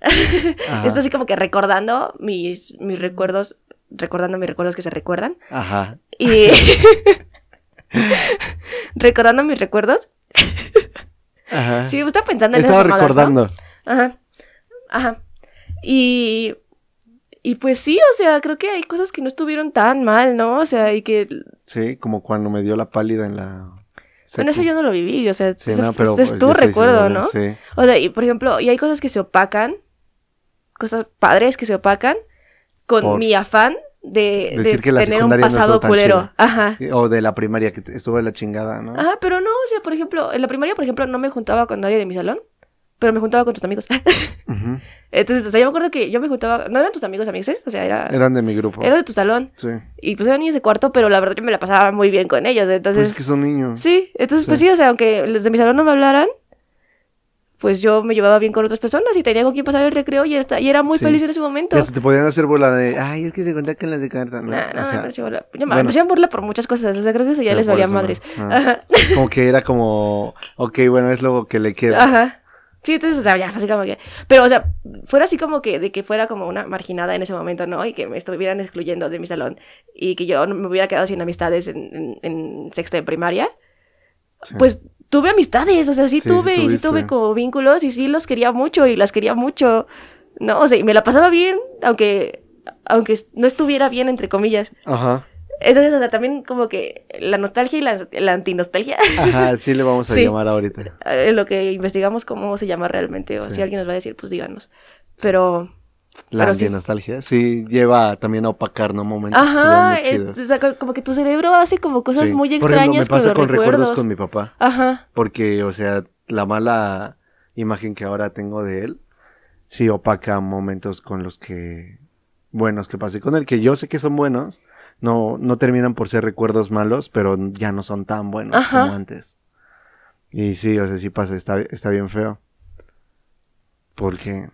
Ajá. Esto así como que recordando mis, mis recuerdos, recordando mis recuerdos que se recuerdan. Ajá. Y recordando mis recuerdos. Ajá. Sí, me estaba pensando en Estaba esas mamadas, ¿no? recordando. Ajá. Ajá. Y. Y pues sí, o sea, creo que hay cosas que no estuvieron tan mal, ¿no? O sea, y que. Sí, como cuando me dio la pálida en la. Bueno, eso yo no lo viví, o sea, Sí, eso- no, pero es pues, tu recuerdo, ¿no? Sí. O sea, y por ejemplo, y hay cosas que se opacan, cosas padres que se opacan con Por mi afán de, de decir que la tener un no pasado tan culero. Ajá. O de la primaria, que estuvo de la chingada, ¿no? Ajá, pero no, o sea, por ejemplo, en la primaria, por ejemplo, no me juntaba con nadie de mi salón, pero me juntaba con tus amigos. Entonces, o sea, yo me acuerdo que yo me juntaba, no eran tus amigos amigos, o sea, era, Eran de mi grupo. era de tu salón. Sí. Y pues eran niños de cuarto, pero la verdad yo me la pasaba muy bien con ellos. Entonces, Pues es que son niños. sí, entonces pues Sí. sí, o sea, aunque los de mi salón no me hablaran, pues yo me llevaba bien con otras personas y tenía con quien pasar el recreo y, esta- y era muy Sí. feliz en ese momento. Ya se te podían hacer bola de. Ay, es que se cuenta que en las de carta. No, Nah, no, o sea, me hacía burla. Ya me- bueno. me hacían burla por muchas cosas, o sea, creo que eso ya les valía eso no. madres. Ah. Como que era como. Ok, bueno, es lo que le queda. Ajá. Sí, entonces, o sea, ya, así como que... Pero, o sea, fuera así como que, de que fuera como una marginada en ese momento, ¿no? Y que me estuvieran excluyendo de mi salón y que yo me hubiera quedado sin amistades en, en, en sexto de primaria, Sí. pues tuve amistades, o sea, sí, Sí, sí tuve, y sí tuve como vínculos y sí los quería mucho y las quería mucho, ¿no? O sea, y me la pasaba bien, aunque, aunque no estuviera bien, entre comillas. Ajá. Entonces, o sea, también como que la nostalgia y la, la antinostalgia, Ajá, sí le vamos a Sí. llamar ahorita. eh, lo que investigamos cómo se llama realmente, o Sí. si alguien nos va a decir, pues díganos. Pero, La Pero antinostalgia. Sí, lleva también a opacar, ¿no? Momentos ajá, muy eh, o sea, co- como que tu cerebro hace como cosas muy Por ejemplo, extrañas me pasa con con los recuerdos recuerdos. con mi papá. Ajá, Porque, o sea, la mala imagen que ahora tengo de él, sí opaca momentos con los que, buenos que pasé con él, que yo sé que son buenos, no, no terminan por ser recuerdos malos, pero ya no son tan buenos Ajá. como antes. Y sí, o sea, sí pasa, está, está bien feo. Porque,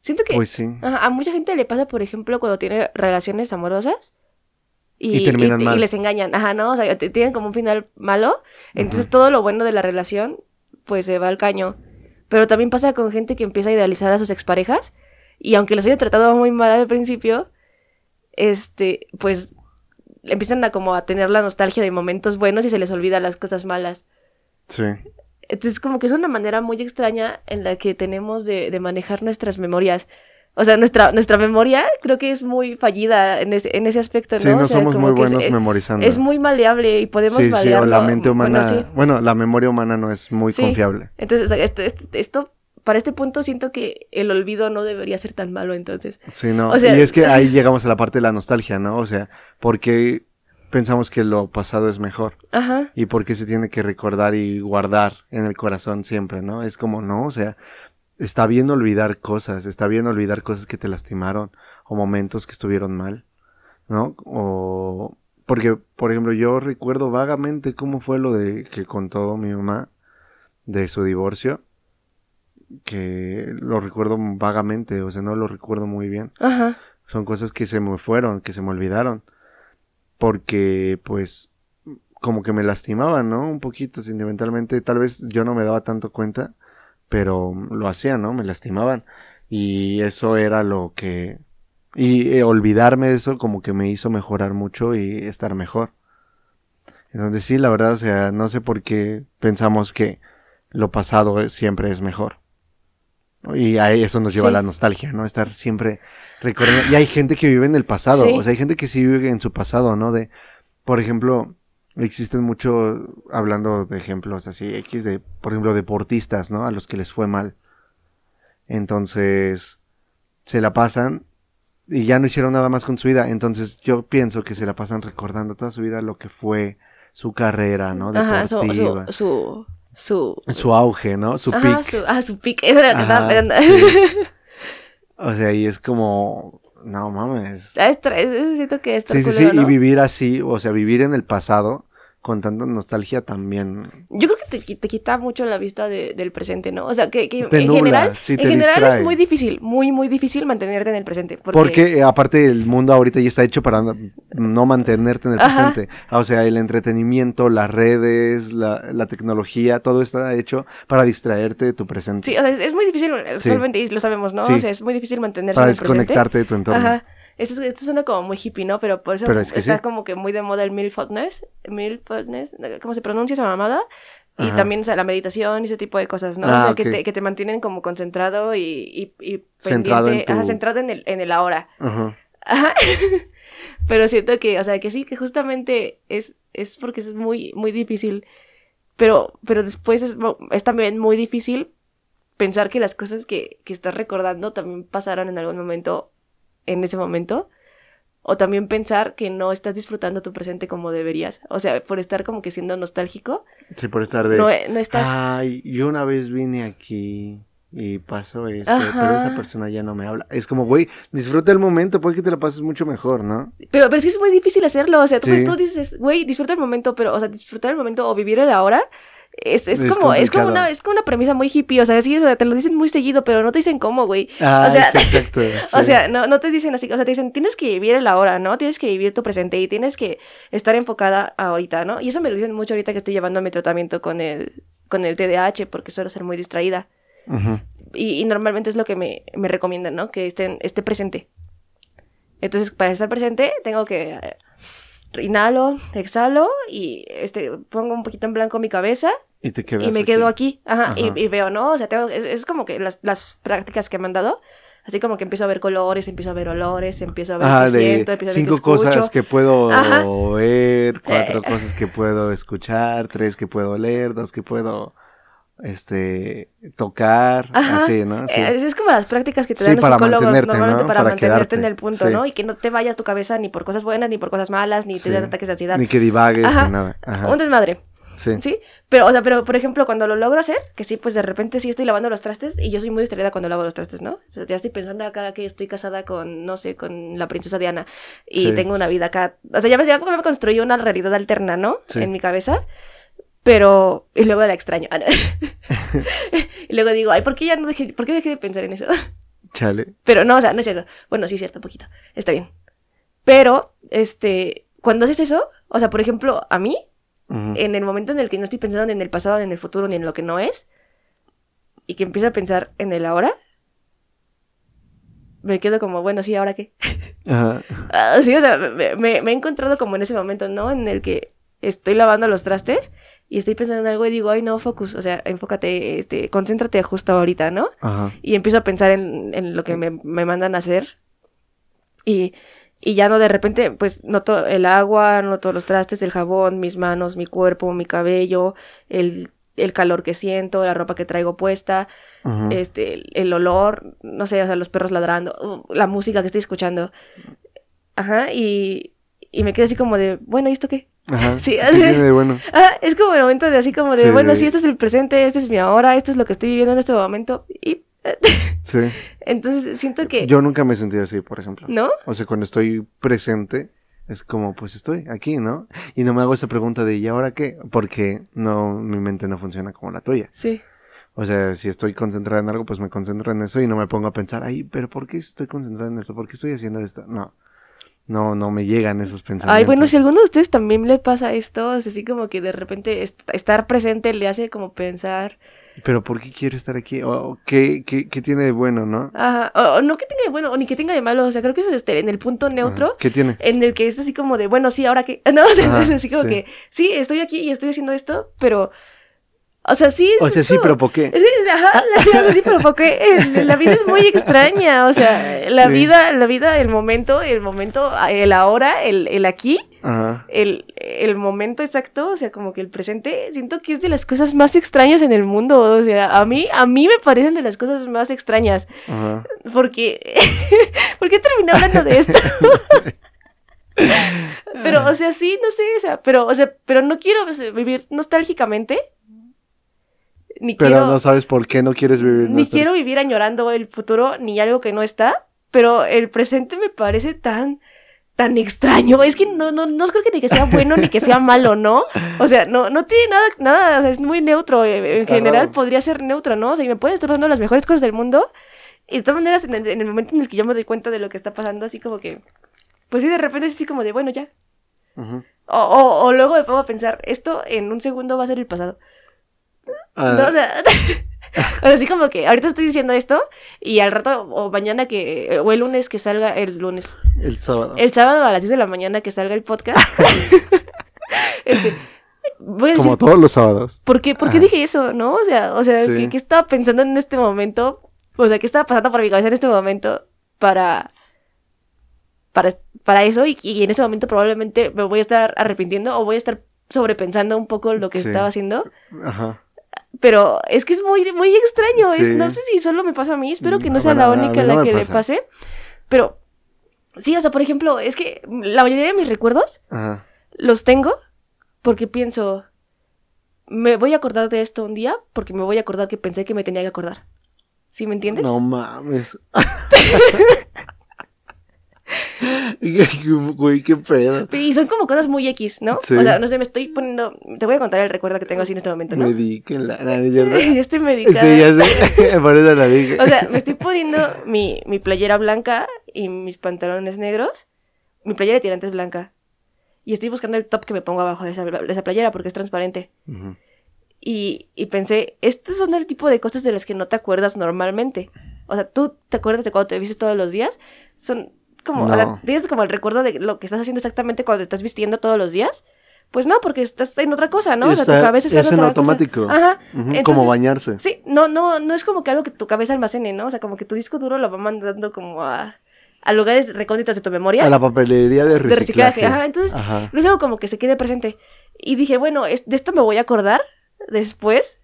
siento que pues sí. ajá, a mucha gente le pasa, por ejemplo, cuando tiene relaciones amorosas. Y, Y terminan y- y mal. les engañan, ajá, ¿no? O sea, tienen como un final malo, entonces todo lo bueno de la relación, pues se va al caño. Pero también pasa con gente que empieza a idealizar a sus exparejas, y aunque los haya tratado muy mal al principio, este, pues empiezan a como a tener la nostalgia de momentos buenos y se les olvida las cosas malas. Sí. Entonces, como que es una manera muy extraña en la que tenemos de, de manejar nuestras memorias. O sea, nuestra, nuestra memoria creo que es muy fallida en ese, en ese aspecto, ¿no? Sí, no o sea, somos como muy que buenos es, memorizando. es muy maleable y podemos sí, sí, o la mente humana. Bueno, Bueno, sí. la memoria humana no es muy confiable. Entonces, o sea, esto, esto, esto, para este punto siento que el olvido no debería ser tan malo, entonces. Sí, no. O sea- y es que ahí llegamos a la parte de la nostalgia, ¿no? O sea, ¿por qué pensamos que lo pasado es mejor? Ajá. ¿Y por qué se tiene que recordar y guardar en el corazón siempre, no? Es como, no, o sea, está bien olvidar cosas, está bien olvidar cosas que te lastimaron o momentos que estuvieron mal, ¿no? O porque, por ejemplo, yo recuerdo vagamente cómo fue lo de que contó mi mamá de su divorcio, que lo recuerdo vagamente, o sea, no lo recuerdo muy bien. Ajá. Son cosas que se me fueron, que se me olvidaron. Porque, pues, como que me lastimaban, ¿no? Un poquito sentimentalmente. Tal vez yo no me daba tanto cuenta, pero lo hacía, ¿no? Me lastimaban. Y eso era lo que... Y eh, olvidarme de eso como que me hizo mejorar mucho y estar mejor. Entonces sí, la verdad, o sea, no sé por qué pensamos que lo pasado siempre es mejor. Y a eso nos lleva Sí. la nostalgia, ¿no? Estar siempre recordando. Y hay gente que vive en el pasado, Sí. o sea, hay gente que sí vive en su pasado, ¿no? De, por ejemplo, existen muchos, hablando de ejemplos así, X de, por ejemplo, deportistas, ¿no? A los que les fue mal. Entonces, se la pasan y ya no hicieron nada más con su vida. Entonces, yo pienso que se la pasan recordando toda su vida lo que fue su carrera, ¿no? Ajá, su, Deportiva. su, su, su, su auge, ¿no? Su Ajá, pick. su, ah, su pick. Eso era lo que estaba Ajá, pensando. sí. O sea, y es como, no mames. Ah, es siento que es Sí, sí, sí, y vivir así, o sea, vivir en el pasado con tanta nostalgia también. Yo creo que te, te quita mucho la vista de- del presente, ¿no? O sea, que, que Te en nubla, general, sí, en general distrae. es muy difícil, muy, muy difícil mantenerte en el presente. Porque, Porque, eh, aparte el mundo ahorita ya está hecho para no- mantenerte en el Ajá. presente. O sea, el entretenimiento, las redes, la, la tecnología, todo está hecho para distraerte de tu presente. Sí, o sea, es, es muy difícil, actualmente, y lo sabemos, ¿no? Sí. O sea, es muy difícil mantenerse para en el presente. desconectarte de tu entorno. Ajá. Esto, esto suena como muy hippie, ¿no? Pero por eso Pero es que está sí. como que muy de moda el mindfulness, mindfulness, ¿cómo se pronuncia esa mamada? Y Ajá. también, o sea, la meditación y ese tipo de cosas, ¿no? Ah, o sea, que, te, que te mantienen como concentrado y, y, y Centrado en pendiente, ajá, centrado en el, en el ahora. Ajá. Ajá. Pero siento que, o sea, que sí, que justamente es, es porque es muy, muy difícil. Pero, pero después es, es también muy difícil pensar que las cosas que, que estás recordando también pasaron en algún momento, en ese momento. O también pensar que no estás disfrutando tu presente como deberías. O sea, por estar como que siendo nostálgico, Sí, por estar de... no, no estás... Ay, yo una vez vine aquí y pasó esto, Ajá. pero esa persona ya no me habla. Es como, güey, disfruta el momento, puede que te la pases mucho mejor, ¿no? Pero, pero es que es muy difícil hacerlo. O sea, tú, Sí. tú dices, güey, disfruta el momento, pero, o sea, disfrutar el momento o vivir el ahora. Es, es, Es como, es como una, es como una premisa muy hippie, o sea, sí, o sea, te lo dicen muy seguido, pero no te dicen cómo, güey. Ah, o sea, sí, exacto. o sea, no, no te dicen así, o sea, te dicen, tienes que vivir el ahora, ¿no? Tienes que vivir tu presente y tienes que estar enfocada ahorita, ¿no? Y eso me lo dicen mucho ahorita que estoy llevando mi tratamiento con el, con el TDAH, porque suelo ser muy distraída. Y normalmente es lo que me, me recomiendan, ¿no? Que estén, esté presente. Entonces, para estar presente, tengo que eh, inhalo, exhalo y este, pongo un poquito en blanco mi cabeza Y te y me aquí. quedo aquí. Ajá, y- Ajá. Y, veo, ¿no? O sea, tengo, es, es como que las, las prácticas que me han dado. Así como que empiezo a ver colores, empiezo a ver olores, empiezo a ver Ah, qué de siento, empiezo a ver cinco cosas que puedo Ajá. ver, cuatro Eh. cosas que puedo escuchar, tres que puedo leer, dos que puedo este tocar, Ajá. así, ¿no? Sí. Eh, Es, es como las prácticas que te Sí, dan los para psicólogos normalmente ¿no? para, Para mantenerte quedarte. en el punto, Sí. ¿no? Y que no te vayas tu cabeza ni por cosas buenas, ni por cosas malas, ni Sí. te den ataques de ansiedad. Ni que divagues Ajá. ni nada. Ajá. Un desmadre. Sí. Sí, pero, o sea, pero, por ejemplo, cuando lo logro hacer, que sí, pues de repente sí estoy lavando los trastes y yo soy muy distraída cuando lavo los trastes, ¿no? O sea, ya estoy pensando acá que estoy casada con, no sé, con la princesa Diana y Sí. tengo una vida acá. O sea, ya me, ya me construí una realidad alterna, ¿no? Sí. En mi cabeza. Pero, y luego la extraño. Ah, no. y luego digo, ay, ¿por qué ya no dejé, por qué dejé de pensar en eso? Chale. Pero no, o sea, no es cierto. Bueno, sí es cierto, poquito. Está bien. Pero, este, cuando haces eso, o sea, por ejemplo, a mí, En el momento en el que no estoy pensando ni en el pasado, ni en el futuro, ni en lo que no es, y que empiezo a pensar en el ahora, me quedo como, bueno, sí, ¿ahora qué? Ajá. Ah, sí, o sea, me, me- me he encontrado como en ese momento, ¿no? En el que estoy lavando los trastes y estoy pensando en algo y digo, ay, no, focus, o sea, enfócate, este, concéntrate justo ahorita, ¿no? Ajá. Y empiezo a pensar en, en lo que me, me mandan a hacer. Y, y ya no, de repente, pues noto el agua, noto los trastes, el jabón, mis manos, mi cuerpo, mi cabello, el, el calor que siento, la ropa que traigo puesta, este, el, el olor, no sé, o sea, los perros ladrando, la música que estoy escuchando. Ajá, y, y me quedo así como de, bueno, ¿y esto qué? Ajá. sí, ¿Qué así- tiene de bueno? Ah, es como el momento de así como de, Sí, bueno, de- sí, este es el presente, este es mi ahora, esto es lo que estoy viviendo en este momento. Y Sí. entonces siento que... Yo nunca me sentí así, por ejemplo. ¿No? O sea, cuando estoy presente, es como, pues estoy aquí, ¿no? Y no me hago esa pregunta de, ¿y ahora qué? Porque no, mi mente no funciona como la tuya. Sí. O sea, si estoy concentrada en algo, pues me concentro en eso y no me pongo a pensar, ay, pero ¿por qué estoy concentrada en esto? ¿Por qué estoy haciendo esto? No. No, no me llegan esos pensamientos. Ay, bueno, si a alguno de ustedes también le pasa esto, es así como que de repente est- estar presente le hace como pensar, Pero ¿por qué quiero estar aquí? ¿O qué, qué, qué tiene de bueno, no? ajá, o, no que tenga de bueno, o ni que tenga de malo, o sea, creo que es este, en el punto neutro. ¿Qué tiene? en el que es así como de, bueno, sí, ahora que, no, o sea, Ajá, es así como sí. que, sí, estoy aquí y estoy haciendo esto, pero, o sea, sí. es O sea, sí, esto. pero ¿por qué? Que, ajá, la sí, o sea, sí, pero porque el- la vida es muy extraña, o sea, la Sí. vida, la vida, el momento, el momento, el ahora, el, el aquí, Ajá. el, el momento exacto, o sea, como que el presente, siento que es de las cosas más extrañas en el mundo, o sea, a mí, a mí me parecen de las cosas más extrañas, Ajá. porque, ¿por qué terminé hablando de esto? pero, o sea, sí, no sé, o sea, pero, o sea, pero no quiero vivir nostálgicamente, ni Pero quiero... no sabes por qué no quieres vivir. Ni quiero vivir añorando el futuro ni algo que no está, pero el presente me parece tan tan extraño. Es que no no no creo que ni que sea bueno ni que sea malo, ¿no? O sea, no no tiene nada nada, o sea, es muy neutro. eh, En Está general raro. podría ser neutro, ¿no? O sea, y me pueden estar pasando las mejores cosas del mundo y de todas maneras en el, en el momento en el que yo me doy cuenta de lo que está pasando, así como que pues sí de repente es así como de, bueno, ya. O, o, o luego me pongo a pensar, esto en un segundo va a ser el pasado. Ah, No, o sea, o sea, así como que ahorita estoy diciendo esto y al rato o mañana que, o el lunes que salga, el lunes, el sábado. el sábado a las 10 de la mañana que salga el podcast, este, voy a decir, Como todos los sábados. ¿por qué, por qué Ajá. dije eso, no? O sea, o sea, Sí. ¿qué, qué estaba pensando en este momento? O sea, ¿qué estaba pasando por mi cabeza en este momento para, para, para eso? Y, y en ese momento probablemente me voy a estar arrepintiendo o voy a estar sobrepensando un poco lo que Sí. estaba haciendo. Ajá. Pero es que es muy, muy extraño. es- Sí. no sé si solo me pasa a mí. Espero que no Mm, sea bueno, la única a no la que le pasa. pase. Pero sí, o sea, por ejemplo, es que la mayoría de mis recuerdos Ajá. los tengo porque pienso, me voy a acordar de esto un día porque me voy a acordar que pensé que me tenía que acordar. ¿Sí me entiendes? No mames. Güey, qué pedo. Y son como cosas muy X, ¿no? Sí. O sea, no sé, me estoy poniendo. Te voy a contar el recuerdo que tengo así en este momento, ¿no? Medíquenla. No, ya estoy medicada. Sí, ya sé. Por eso la dije. O sea, me estoy poniendo mi, mi playera blanca y mis pantalones negros. Mi playera de tirantes blanca. Y estoy buscando el top que me pongo abajo de esa, de esa playera porque es transparente. Y, y pensé, estos son el tipo de cosas de las que no te acuerdas normalmente. O sea, tú te acuerdas de cuando te vistes todos los días. Son como, o sea, No. tienes como el recuerdo de lo que estás haciendo exactamente cuando te estás vistiendo todos los días. Pues no, porque estás en otra cosa, ¿no? o sea, tu Está- cabeza está es en en otra cosa. automático. Ajá. Ujú, Entonces, Como bañarse. Sí, no, no, no es como que algo que tu cabeza almacene, ¿no? O sea, como que tu disco duro lo va mandando como a, a lugares recónditos de tu memoria. A la papelería de de reciclaje. reciclaje. Ajá, entonces Ajá. no es algo como que se quede presente. Y dije, bueno, es- de esto me voy a acordar después,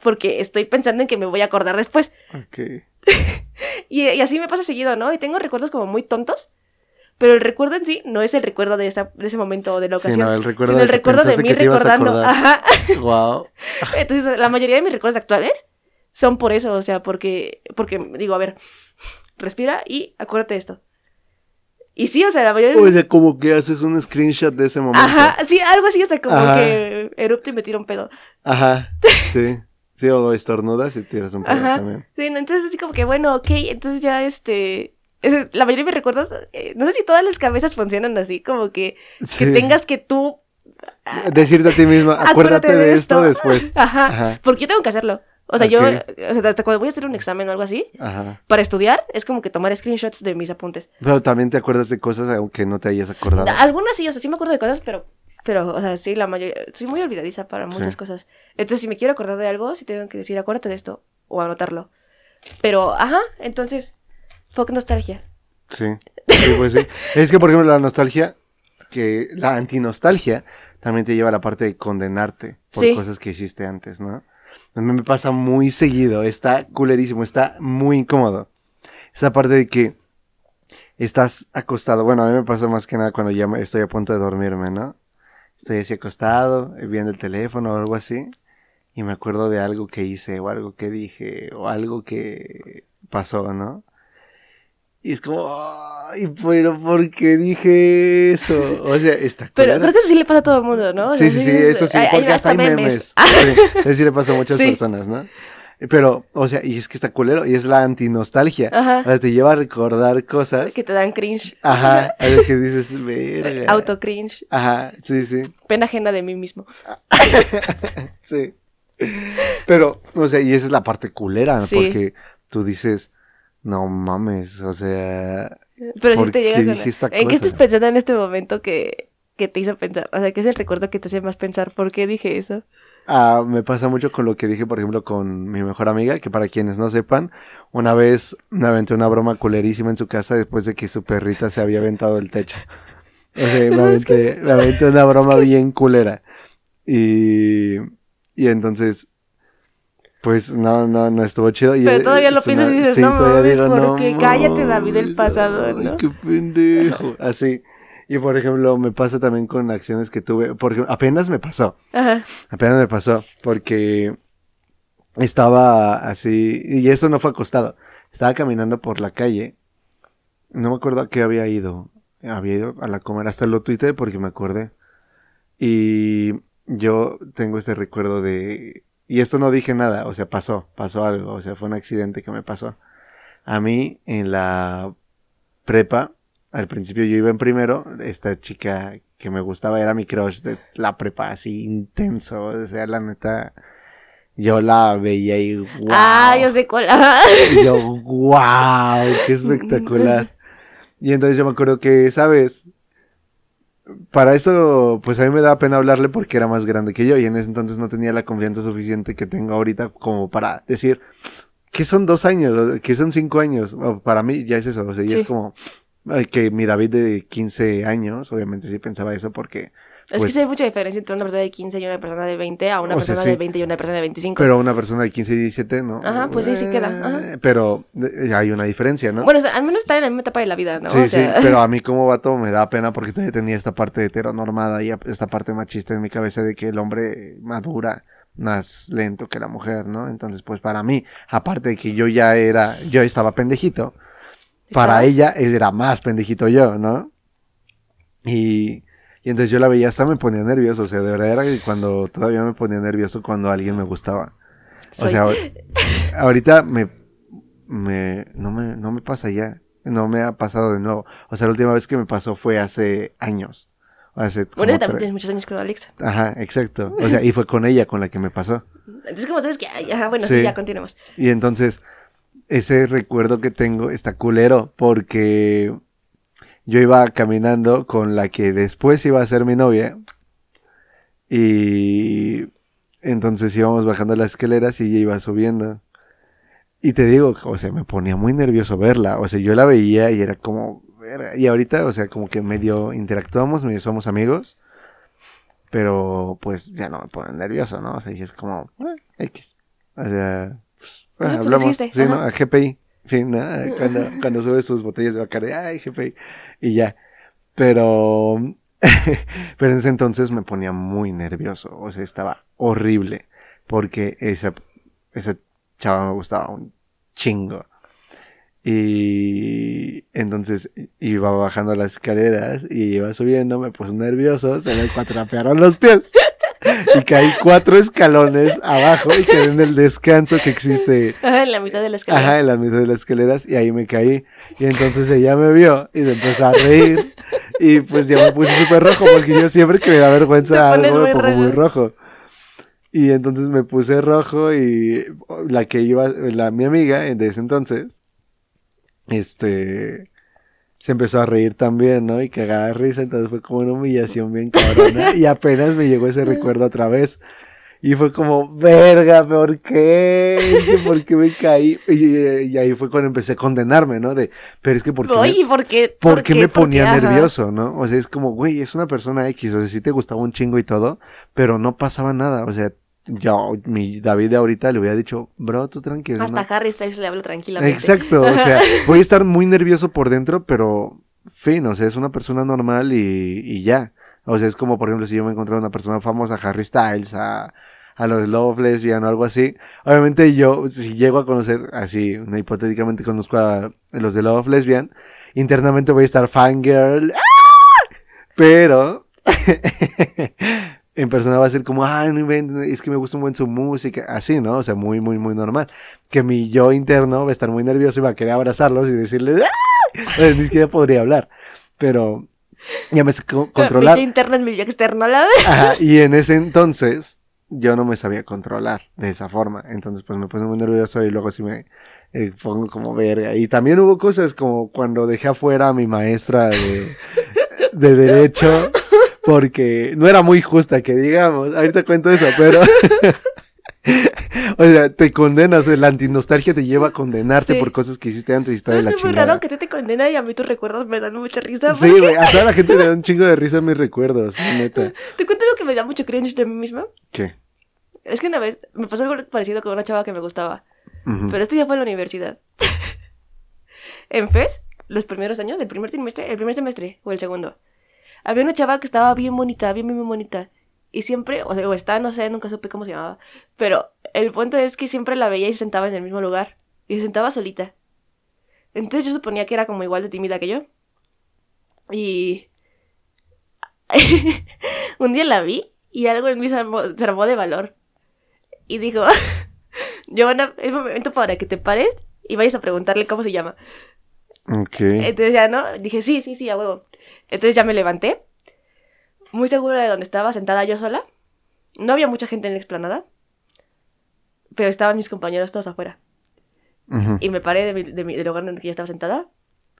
porque estoy pensando en que me voy a acordar después. Ok. Y, y así me pasa seguido, ¿no? Y tengo recuerdos como muy tontos, pero el recuerdo en sí no es el recuerdo de, esa, de ese momento o de la Sí, ocasión. no, el recuerdo sino de el que recuerdo de mí recordando. Ajá. Wow. Entonces, la mayoría de mis recuerdos actuales son por eso, o sea, porque, porque digo, a ver, respira y acuérdate de esto. Y sí, o sea, la mayoría de O sea, como que haces un screenshot de ese momento. Ajá, sí, algo así, o sea, como Ajá. que erupto y me tiro un pedo. Ajá. Sí. Sí, o estornudas y tiras un pedo Ajá. también. Sí, no, entonces así como que, bueno, ok, entonces ya este... la mayoría de mis recuerdos, eh, no sé si todas las cabezas funcionan así, como que, que Sí. tengas que tú Decirte a ti misma, acuérdate, de esto, después. Ajá, Ajá. porque yo tengo que hacerlo. O sea, yo, o sea, hasta cuando voy a hacer un examen o algo así, Ajá. para estudiar, es como que tomar screenshots de mis apuntes. Pero también te acuerdas de cosas aunque no te hayas acordado. Algunas sí, o sea, sí me acuerdo de cosas, pero, pero, o sea, sí, la mayoría, soy muy olvidadiza para muchas Sí. cosas. Entonces, si me quiero acordar de algo, sí tengo que decir, acuérdate de esto, o anotarlo. Pero, ajá, entonces, fuck nostalgia. Sí, sí, pues sí. Es que, por ejemplo, la nostalgia, que la antinostalgia, también te lleva a la parte de condenarte por cosas que hiciste antes, ¿no? A mí me pasa muy seguido, está culerísimo, está muy incómodo. Esa parte de que estás acostado, bueno, a mí me pasa más que nada cuando ya estoy a punto de dormirme, ¿no? Estoy así acostado, eh, viendo el teléfono o algo así, y me acuerdo de algo que hice, o algo que dije, o algo que pasó, ¿no? Y es como, ay, pero ¿por qué dije eso? O sea, está Pero culero. creo que eso sí le pasa a todo el mundo, ¿no? O Sí, sea, sí, sí, es- eso sí, hay- hay porque hasta hay memes. Sí, eso sí le pasa a muchas Sí. personas, ¿no? Pero, o sea, y es que está culero, y es la antinostalgia. Ajá. O sea, te lleva a recordar cosas. Que te dan cringe. Ajá, a ver que dices, verga. Auto cringe. Ajá, sí, sí, Pena ajena de mí mismo. sí. Pero, o sea, y esa es la parte culera, Sí. porque tú dices, no mames, o sea, Pero ¿Por sí te qué llega con- dije esta ¿En qué estás pensando en este momento que, que te hizo pensar? O sea, ¿qué es el recuerdo que te hace más pensar? ¿Por qué dije eso? Ah, me pasa mucho con lo que dije, por ejemplo, con mi mejor amiga, que para quienes no sepan, una vez me aventé una broma culerísima en su casa después de que su perrita se había aventado el techo. O sea, me aventé, me aventé una broma bien culera. Y, y entonces, pues no, no, no estuvo chido. Y, Pero todavía lo piensas y dices, sí, no mames, digo, ¿por qué? no Cállate, David mames, pasado, ¿no? qué pendejo. Así. Y por ejemplo, me pasa también con acciones que tuve. Por ejemplo, apenas me pasó. Ajá. Apenas me pasó, porque estaba así, y eso no fue acostado, estaba caminando por la calle, no me acuerdo a qué había ido, había ido a la comer, hasta lo tuiteé porque me acordé, y yo tengo este recuerdo de, y esto no dije nada, o sea, pasó, pasó algo, o sea, fue un accidente que me pasó. A mí en la prepa, al principio yo iba en primero, esta chica que me gustaba era mi crush de la prepa, así intenso, o sea, la neta, yo la veía y wow. Ah, yo sé cuál. Y yo, wow, qué espectacular. Y entonces yo me acuerdo que esa vez, para eso, pues a mí me daba pena hablarle porque era más grande que yo y en ese entonces no tenía la confianza suficiente que tengo ahorita como para decir, ¿qué son dos años? ¿Qué son cinco años? Para mí ya es eso, o sea, y Sí. es como que mi David de 15 años, obviamente sí pensaba eso porque... Es Pues- que sí hay mucha diferencia entre una persona de 15 y una persona de 20 a una O sea, persona sí. de 20 y una persona de 25. Pero una persona de 15 y 17, ¿no? Ajá, pues sí, sí queda, ajá. Eh, Pero eh, hay una diferencia, ¿no? Bueno, o sea, al menos está en la misma etapa de la vida, ¿no? Sí, o sea, sí, pero a mí como vato me da pena porque todavía tenía esta parte heteronormada y esta parte machista en mi cabeza de que el hombre madura más lento que la mujer, ¿no? Entonces, pues para mí, aparte de que yo ya era, yo estaba pendejito, para ella era más pendejito yo, ¿no? Y, y entonces yo la veía hasta me ponía nervioso, o sea, de verdad era que cuando todavía me ponía nervioso cuando alguien me gustaba. O soy- sea, ahor- ahorita me, me, no me, no me pasa ya. No me ha pasado de nuevo. O sea, la última vez que me pasó fue hace años. Hace Bueno, también tre- tienes muchos años con Alexa. Ajá, exacto. O sea, y fue con ella con la que me pasó. Entonces, como sabes que, ajá, bueno, sí, Sí. ya continuemos. Y entonces, ese recuerdo que tengo está culero porque yo iba caminando con la que después iba a ser mi novia. Y entonces íbamos bajando las escaleras y ella iba subiendo. Y te digo, o sea, me ponía muy nervioso verla. O sea, yo la veía y era como... Y ahorita, o sea, como que medio interactuamos, medio somos amigos. Pero pues ya no me pone nervioso, ¿no? O sea, y es como... eh, X. O sea, Ah, pues hablamos. Sí, ¿no? A GPI. Sí, ¿no? Cuando, cuando sube sus botellas de Bacardi, ay, GPI. Y ya. Pero... pero en ese entonces me ponía muy nervioso. O sea, estaba horrible. Porque esa, esa chava me gustaba un chingo. Y entonces iba bajando las escaleras y iba subiendo, me puse nervioso, se me cuatrapearon los pies. Y caí cuatro escalones abajo y quedé en el descanso que existe Ajá, en la mitad de la escalera. Ajá, en la mitad de las escaleras y ahí me caí. Y entonces ella me vio y se empezó a reír. Y pues yo me puse súper rojo porque yo siempre que me da vergüenza algo me pongo muy rojo. Y entonces me puse rojo y la que iba, la mi amiga de ese entonces, este, se empezó a reír también, ¿no? Y cagada de risa, entonces fue como una humillación bien cabrona. y apenas me llegó ese recuerdo otra vez. Y fue como, verga, ¿por qué? ¿Por qué me caí? Y, ahí fue cuando empecé a condenarme, ¿no? De, pero es que ¿por qué? me, ¿por qué, por qué me ponía nervioso, no? O sea, es como, güey, es una persona X, o sea, sí te gustaba un chingo y todo, pero no pasaba nada, o sea, yo, mi David de ahorita le hubiera dicho, bro, tú tranquilo. Hasta Harry Styles le habla tranquilamente. Exacto, o sea, voy a estar muy nervioso por dentro, pero fin, o sea, es una persona normal y, y ya. O sea, es como, por ejemplo, si yo me encontrara una persona famosa, Harry Styles, a, a los Love Lesbian o algo así. Obviamente yo, si llego a conocer, así, hipotéticamente conozco a los de Love Lesbian, internamente voy a estar fangirl. ¡Ah! Pero, en persona va a ser como, ay, no es que me gusta un buen su música, así, ¿no? O sea, muy, muy, muy normal. Que mi yo interno va a estar muy nervioso y va a querer abrazarlos y decirles, ¡ah! ni siquiera podría hablar. Pero ya me sé controlar. Mi yo interno es mi yo externo, la Ajá, y en ese entonces yo no me sabía controlar de esa forma. Entonces, pues me puse muy nervioso y luego sí me eh, pongo como verga. Y también hubo cosas como cuando dejé afuera a mi maestra de, de Derecho porque no era muy justa, que digamos. Ahorita cuento eso, pero. o sea, te condenas, la antinostalgia te lleva a condenarte por cosas que hiciste antes y está de la Es muy raro que te, te condena y a mí tus recuerdos me dan mucha risa. Sí, güey, a toda la gente le da un chingo de risa mis recuerdos, neta. ¿Te cuento lo que me da mucho cringe de mí misma? ¿Qué? Es que una vez me pasó algo parecido con una chava que me gustaba. Pero esto ya fue en la universidad. en FES, los primeros años, el primer trimestre, el primer semestre o el segundo había una chava que estaba bien bonita, bien, bien, bonita. Y siempre, o sea, o está, no sé, nunca supe cómo se llamaba. Pero el punto es que siempre la veía y se sentaba en el mismo lugar. Y se sentaba solita. Entonces yo suponía que era como igual de tímida que yo. Y... un día la vi y algo en mí se armó, de valor. Y dijo, Giovanna, es momento para que te pares y vayas a preguntarle cómo se llama. Ok. Entonces ya, ¿no? Dije, sí, sí, sí, a huevo. Entonces ya me levanté, muy segura de donde estaba sentada yo sola. No había mucha gente en la explanada, pero estaban mis compañeros todos afuera. Y me paré de del lugar donde ella estaba sentada,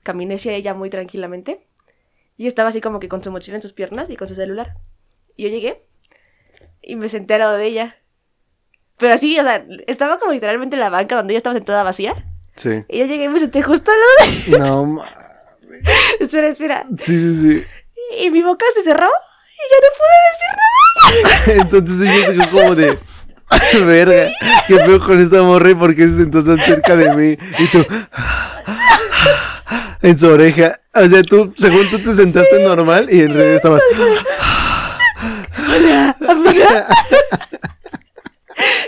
caminé hacia ella muy tranquilamente. Y estaba así como que con su mochila en sus piernas y con su celular. Y yo llegué y me senté al lado de ella. Pero así, o sea, estaba como literalmente en la banca donde ella estaba sentada vacía. Sí. Y yo llegué y me senté justo al lado de ella. No, espera, espera. Sí, sí, sí. Y mi boca se cerró y ya no pude decir nada. Entonces ella se quedó como de. Verga, qué feo con esta morra porque se sentó tan cerca de mí. Y tú. En su oreja. O sea, tú, según tú te sentaste normal y en realidad estabas. Hola, amiga.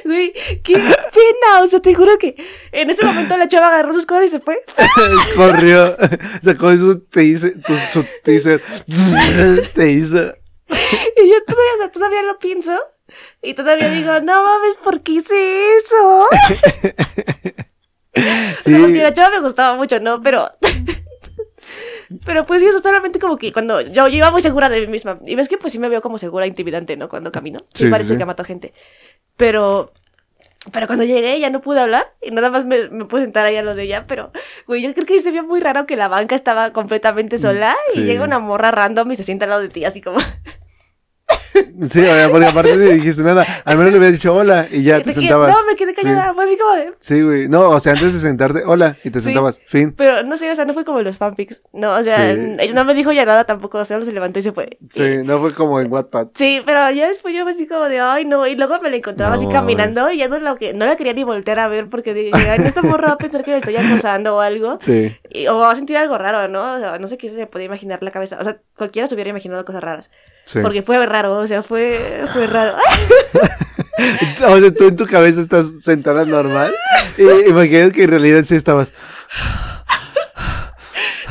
Güey, qué pena. O sea, te juro que en ese momento la chava agarró sus cosas y se fue. Corrió, sacó su teaser, su hizo. Y yo todavía, o sea, todavía lo pienso. Y todavía digo, no mames, ¿por qué hice eso? Sí. O sea, la chava me gustaba mucho, ¿no? Pero. Pero pues sí, eso solamente como que cuando yo, yo iba muy segura de mí misma. Y ves que pues sí me veo como segura, intimidante, ¿no? Cuando camino. Sí, parece que mato gente. Pero, pero cuando llegué ya no pude hablar y nada más me, me pude sentar ahí a lo de ella, pero, güey, yo creo que se vio muy raro que la banca estaba completamente sola y llega una morra random y se sienta al lado de ti así como... Sí, porque aparte no dijiste nada. Al menos le habías dicho hola y ya te, sentabas. No, me quedé callada, fue así como de. Sí, güey. No, o sea, antes de sentarte, hola, y te sentabas. Fin. Pero no sé, o sea, no fue como los fanfics. No, o sea, ella no me dijo ya nada tampoco. O sea, se levantó y se fue. Sí, no fue como en Wattpad. Sí, pero ya después yo me así como de, ay, no. Y luego me la encontraba así caminando y ya no, lo que, no la quería ni voltear a ver porque dije, ay, esta morra va a pensar que le estoy acosando o algo. Sí. o va a sentir algo raro, ¿no? O sea, no sé qué se podía imaginar la cabeza. O sea, cualquiera se hubiera imaginado cosas raras. Sí. Porque fue raro, o sea, fue, fue raro. o sea, tú en tu cabeza estás sentada normal. Y imaginas que en realidad sí estabas.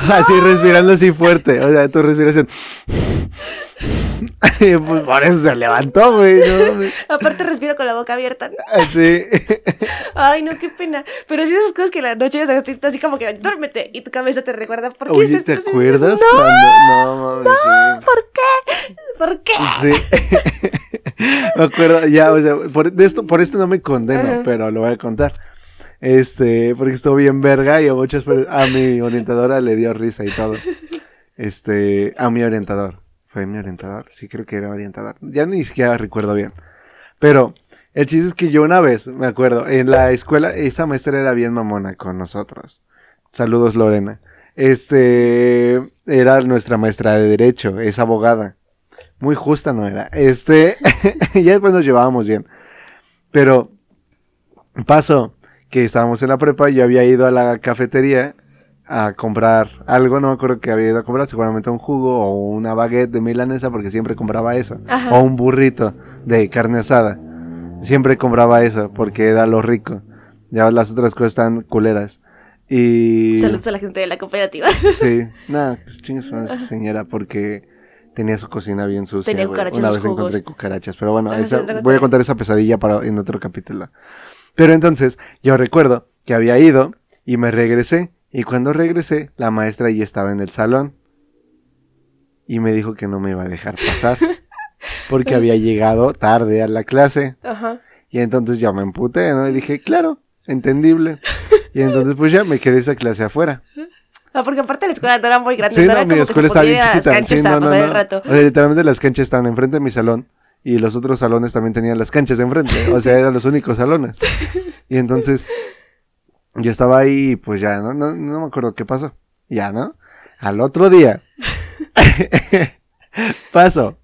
Así respirando así fuerte. O sea, tu respiración. pues por eso se levantó, güey. ¿no? Aparte respiro con la boca abierta. Ah, sí. Ay, no, qué pena. Pero sí esas cosas que la noche estás así como que duérmete y tu cabeza te recuerda por qué Oye, ¿te acuerdas no, cuando... No, mames, no, ¿por qué? ¿Por qué? Sí. me acuerdo, ya, o sea, por, de esto, por esto no me condeno, Ajá. pero lo voy a contar. Este, porque estuvo bien verga y a muchas per- a mi orientadora le dio risa y todo. Este, a mi orientador. ¿Fue mi orientador? Sí, creo que era orientador. Ya ni siquiera recuerdo bien. Pero el chiste es que yo una vez, me acuerdo, en la escuela, esa maestra era bien mamona con nosotros. Saludos, Lorena. Este, era nuestra maestra de Derecho, es abogada. Muy justa no era. Este, ya después nos llevábamos bien. Pero pasó que estábamos en la prepa y yo había ido a la cafetería a comprar algo, no me acuerdo que había ido a comprar, seguramente un jugo o una baguette de milanesa porque siempre compraba eso. Ajá. O un burrito de carne asada. Siempre compraba eso porque era lo rico. Ya las otras cosas están culeras. Y... Saludos a la gente de la cooperativa. Sí, nada, pues chingas una señora porque tenía su cocina bien sucia. Tenía cucarachas Una vez jugos. encontré cucarachas, pero bueno, esa- voy a contar esa pesadilla para en otro capítulo. Pero entonces, yo recuerdo que había ido y me regresé y cuando regresé, la maestra ya estaba en el salón y me dijo que no me iba a dejar pasar porque había llegado tarde a la clase. Ajá. Y entonces yo me emputé, ¿no? Y dije, claro, entendible. Y entonces pues ya me quedé esa clase afuera. Ah, porque aparte la escuela no era muy grande. Sí, no no, mi escuela estaba bien chiquita. Sí, no, no, no. rato. O sea, literalmente las canchas estaban enfrente de mi salón y los otros salones también tenían las canchas de enfrente. O sea, eran los únicos salones. Y entonces yo estaba ahí y pues ya, ¿no? No, no me acuerdo qué pasó. Ya, ¿no? Al otro día pasó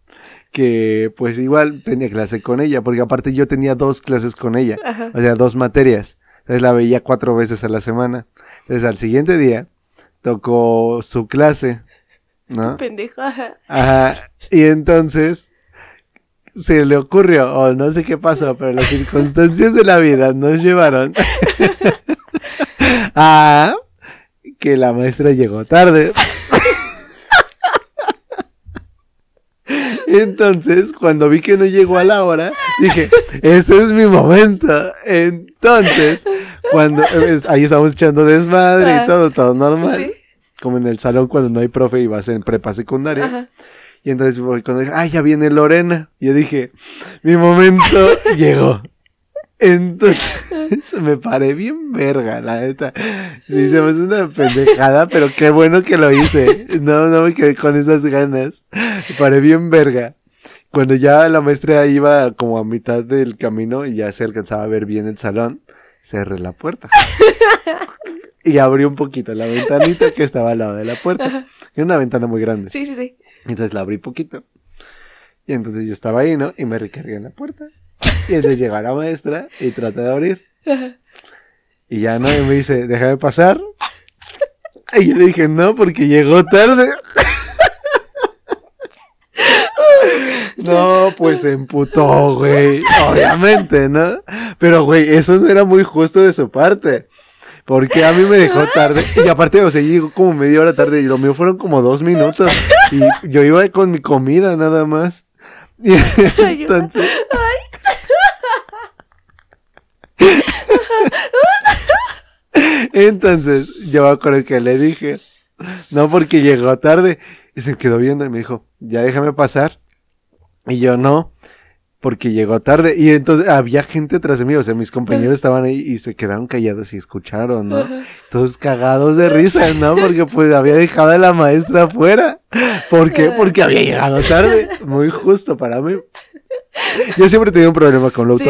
que pues igual tenía clase con ella, porque aparte yo tenía dos clases con ella, Ajá. o sea, dos materias. Entonces la veía cuatro veces a la semana. Entonces al siguiente día tocó su clase, ¿no? Pendejo. ajá. Ajá. Y entonces se le ocurrió, o no sé qué pasó, pero las circunstancias de la vida nos llevaron a que la maestra llegó tarde. Entonces, cuando vi que no llegó a la hora, dije, este es mi momento. Entonces, cuando es- ahí estamos echando desmadre y Ah. todo, todo normal. Sí. Como en el salón cuando no hay profe y vas en prepa secundaria. Ajá. Y entonces cuando dije, ay, ya viene Lorena. Y yo dije, mi momento llegó. Entonces me paré bien verga, la neta. Sí, se me una pendejada, pero qué bueno que lo hice. No, no me quedé con esas ganas. Me paré bien verga. Cuando ya la maestra iba como a mitad del camino y ya se alcanzaba a ver bien el salón, cerré la puerta. Y abrí un poquito la ventanita que estaba al lado de la puerta. Era una ventana muy grande. Sí, sí, sí. Entonces la abrí poquito. Y entonces yo estaba ahí, ¿no? Y me recargué en la puerta. Y entonces llegó la maestra y traté de abrir. Y ya no, y me dice, déjame pasar. Y yo le dije, no, porque llegó tarde. No, pues se emputó, güey. Obviamente, ¿no? Pero, güey, eso no era muy justo de su parte. Porque a mí me dejó tarde. Y aparte, o sea, llegó como media hora tarde y lo mío fueron como dos minutos. Y yo iba con mi comida nada más. Y entonces... Entonces, yo me acuerdo que le dije, no porque llegó tarde. Y se quedó viendo y me dijo, ya déjame pasar. Y yo no, porque llegó tarde. Y entonces había gente atrás de mí, o sea, mis compañeros estaban ahí y se quedaron callados y escucharon, ¿no? Todos cagados de risa, ¿no? Porque pues había dejado a la maestra afuera. ¿Por qué? Porque había llegado tarde. Muy justo para mí. Yo siempre he tenido un problema con la Sí.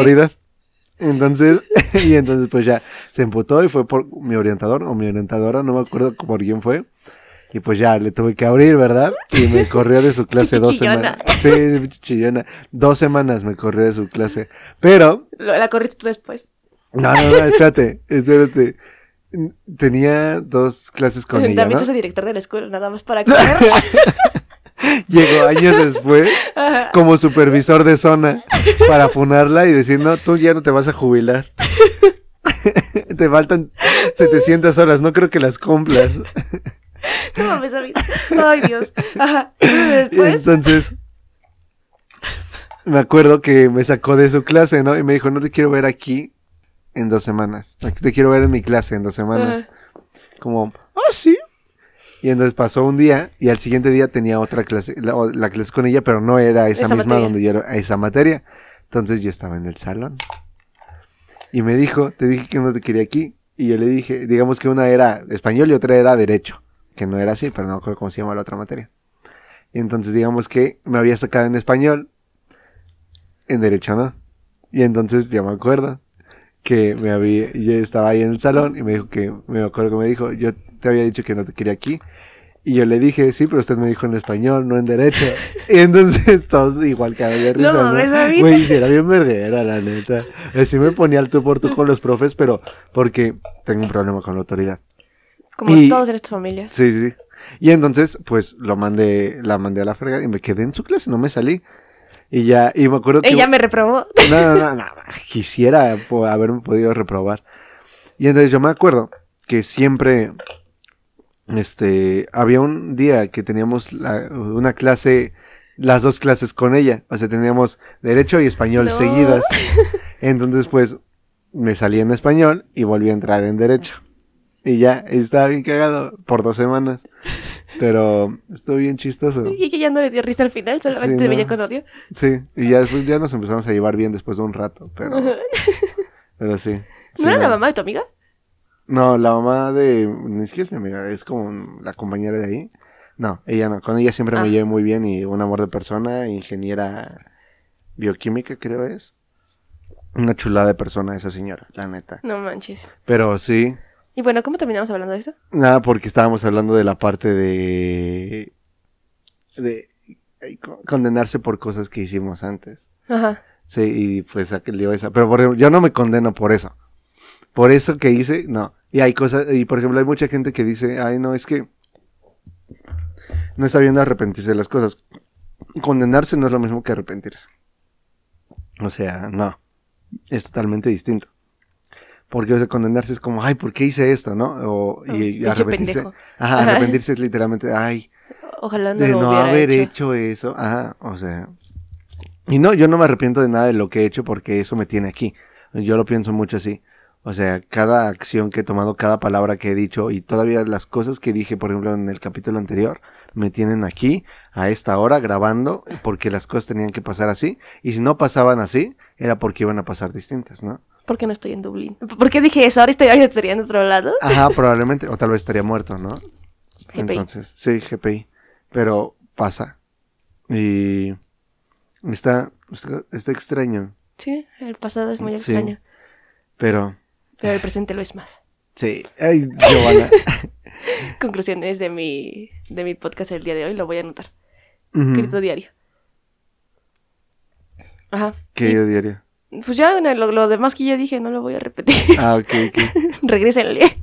Entonces, y entonces pues ya se emputó y fue por mi orientador o mi orientadora, no me acuerdo por quién fue. Y pues ya le tuve que abrir, ¿verdad? Y me corrió de su clase dos semanas. Sí, chillona. Dos semanas me corrió de su clase. Pero, La corriste después. no, no, no, espérate, espérate. Tenía dos clases con ella, También ¿no? el director de la escuela, nada más para correr. Llegó años después como supervisor de zona para funarla y decir, no, tú ya no te vas a jubilar. te faltan 700 horas, no creo que las cumplas. No mames. Ay, Dios. Ajá. Y Después. entonces, me acuerdo que me sacó de su clase, ¿no? Y me dijo, no te quiero ver aquí en dos semanas. Aquí te quiero ver en mi clase en dos semanas. Como, ah, sí. Y entonces pasó un día y al siguiente día tenía otra clase, la, clase con ella, pero no era esa, Esa misma materia. donde yo era, esa materia. Entonces yo estaba en el salón. Y me dijo, te dije que no te quería aquí. Y yo le dije, digamos que una era español y otra era derecho. Que no era así, pero no me acuerdo cómo se llama la otra materia. Y entonces digamos que me había sacado en español, en derecho no. Y entonces yo me acuerdo que me había, yo estaba ahí en el salón y me dijo que, me acuerdo que me dijo, yo te había dicho que no te quería aquí. Y yo le dije, sí, pero usted me dijo en español, no en derecho. y entonces todos igual cada de risa, No ¿no? Güey, sí era bien verguera, la neta. Así me ponía al tú por tú con los profes, pero porque tengo un problema con la autoridad. Como Y- todos en esta familia. Sí, sí. Y entonces, pues, lo mandé, la mandé a la fregada y me quedé en su clase, no me salí. Y ya, y me acuerdo que... Ella me reprobó. No, no, no, no, quisiera haberme podido reprobar. Y entonces yo me acuerdo que siempre, este, había un día que teníamos la- una clase, las dos clases con ella, o sea, teníamos derecho y español No. seguidas. Entonces, pues, me salí en español y volví a entrar en derecho. Y ya, estaba bien cagado por dos semanas. Pero estuvo bien chistoso. Y que ya no le dio risa al final, solamente Sí, no. veía con odio. Sí, y ya después ya nos empezamos a llevar bien después de un rato, pero, pero sí. sí, ¿No era la mamá de tu amiga? No, la mamá de, ni siquiera es mi amiga, es como la compañera de ahí. No, ella no, con ella siempre Ah. me llevé muy bien y un amor de persona, ingeniera bioquímica creo es. Una chulada de persona esa señora, la neta. No manches. Pero sí, Y bueno, ¿cómo terminamos hablando de eso? nada, porque estábamos hablando de la parte de, de condenarse por cosas que hicimos antes. Ajá. Sí, y pues salió esa. Pero por ejemplo, yo no me condeno por eso. Por eso que hice, no. Y hay cosas, y por ejemplo, hay mucha gente que dice, ay, no, es que no está bien arrepentirse de las cosas. Condenarse no es lo mismo que arrepentirse. O sea, no. Es totalmente distinto. Porque o sea, condenarse es como, ay, ¿por qué hice esto, no? O, y, Pinche arrepentirse. Ajá, arrepentirse es literalmente, ay, Ojalá no de no haber hecho. hecho. eso. Ajá, o sea. Y no, yo no me arrepiento de nada de lo que he hecho porque eso me tiene aquí. Yo lo pienso mucho así. O sea, cada acción que he tomado, cada palabra que he dicho y todavía las cosas que dije, por ejemplo, en el capítulo anterior, me tienen aquí a esta hora grabando porque las cosas tenían que pasar así. Y si no pasaban así, era porque iban a pasar distintas, ¿no? ¿Por qué no estoy en Dublín? ¿Por qué dije eso? Ahora estoy- ahora estaría en otro lado. Ajá, probablemente. O tal vez estaría muerto, ¿no? GPI. Entonces, sí, GPI. Pero pasa. Y está, está, está extraño. Sí, el pasado es muy Sí. extraño. Pero, Pero el presente lo es más. sí. Ay, Giovanna. Conclusiones de mi, de mi podcast del día de hoy, lo voy a anotar. Ujú. Escrito diario. Ajá. Querido diario. Pues ya lo demás que ya dije no lo voy a repetir. Ah, ok, ok. Regrésenle.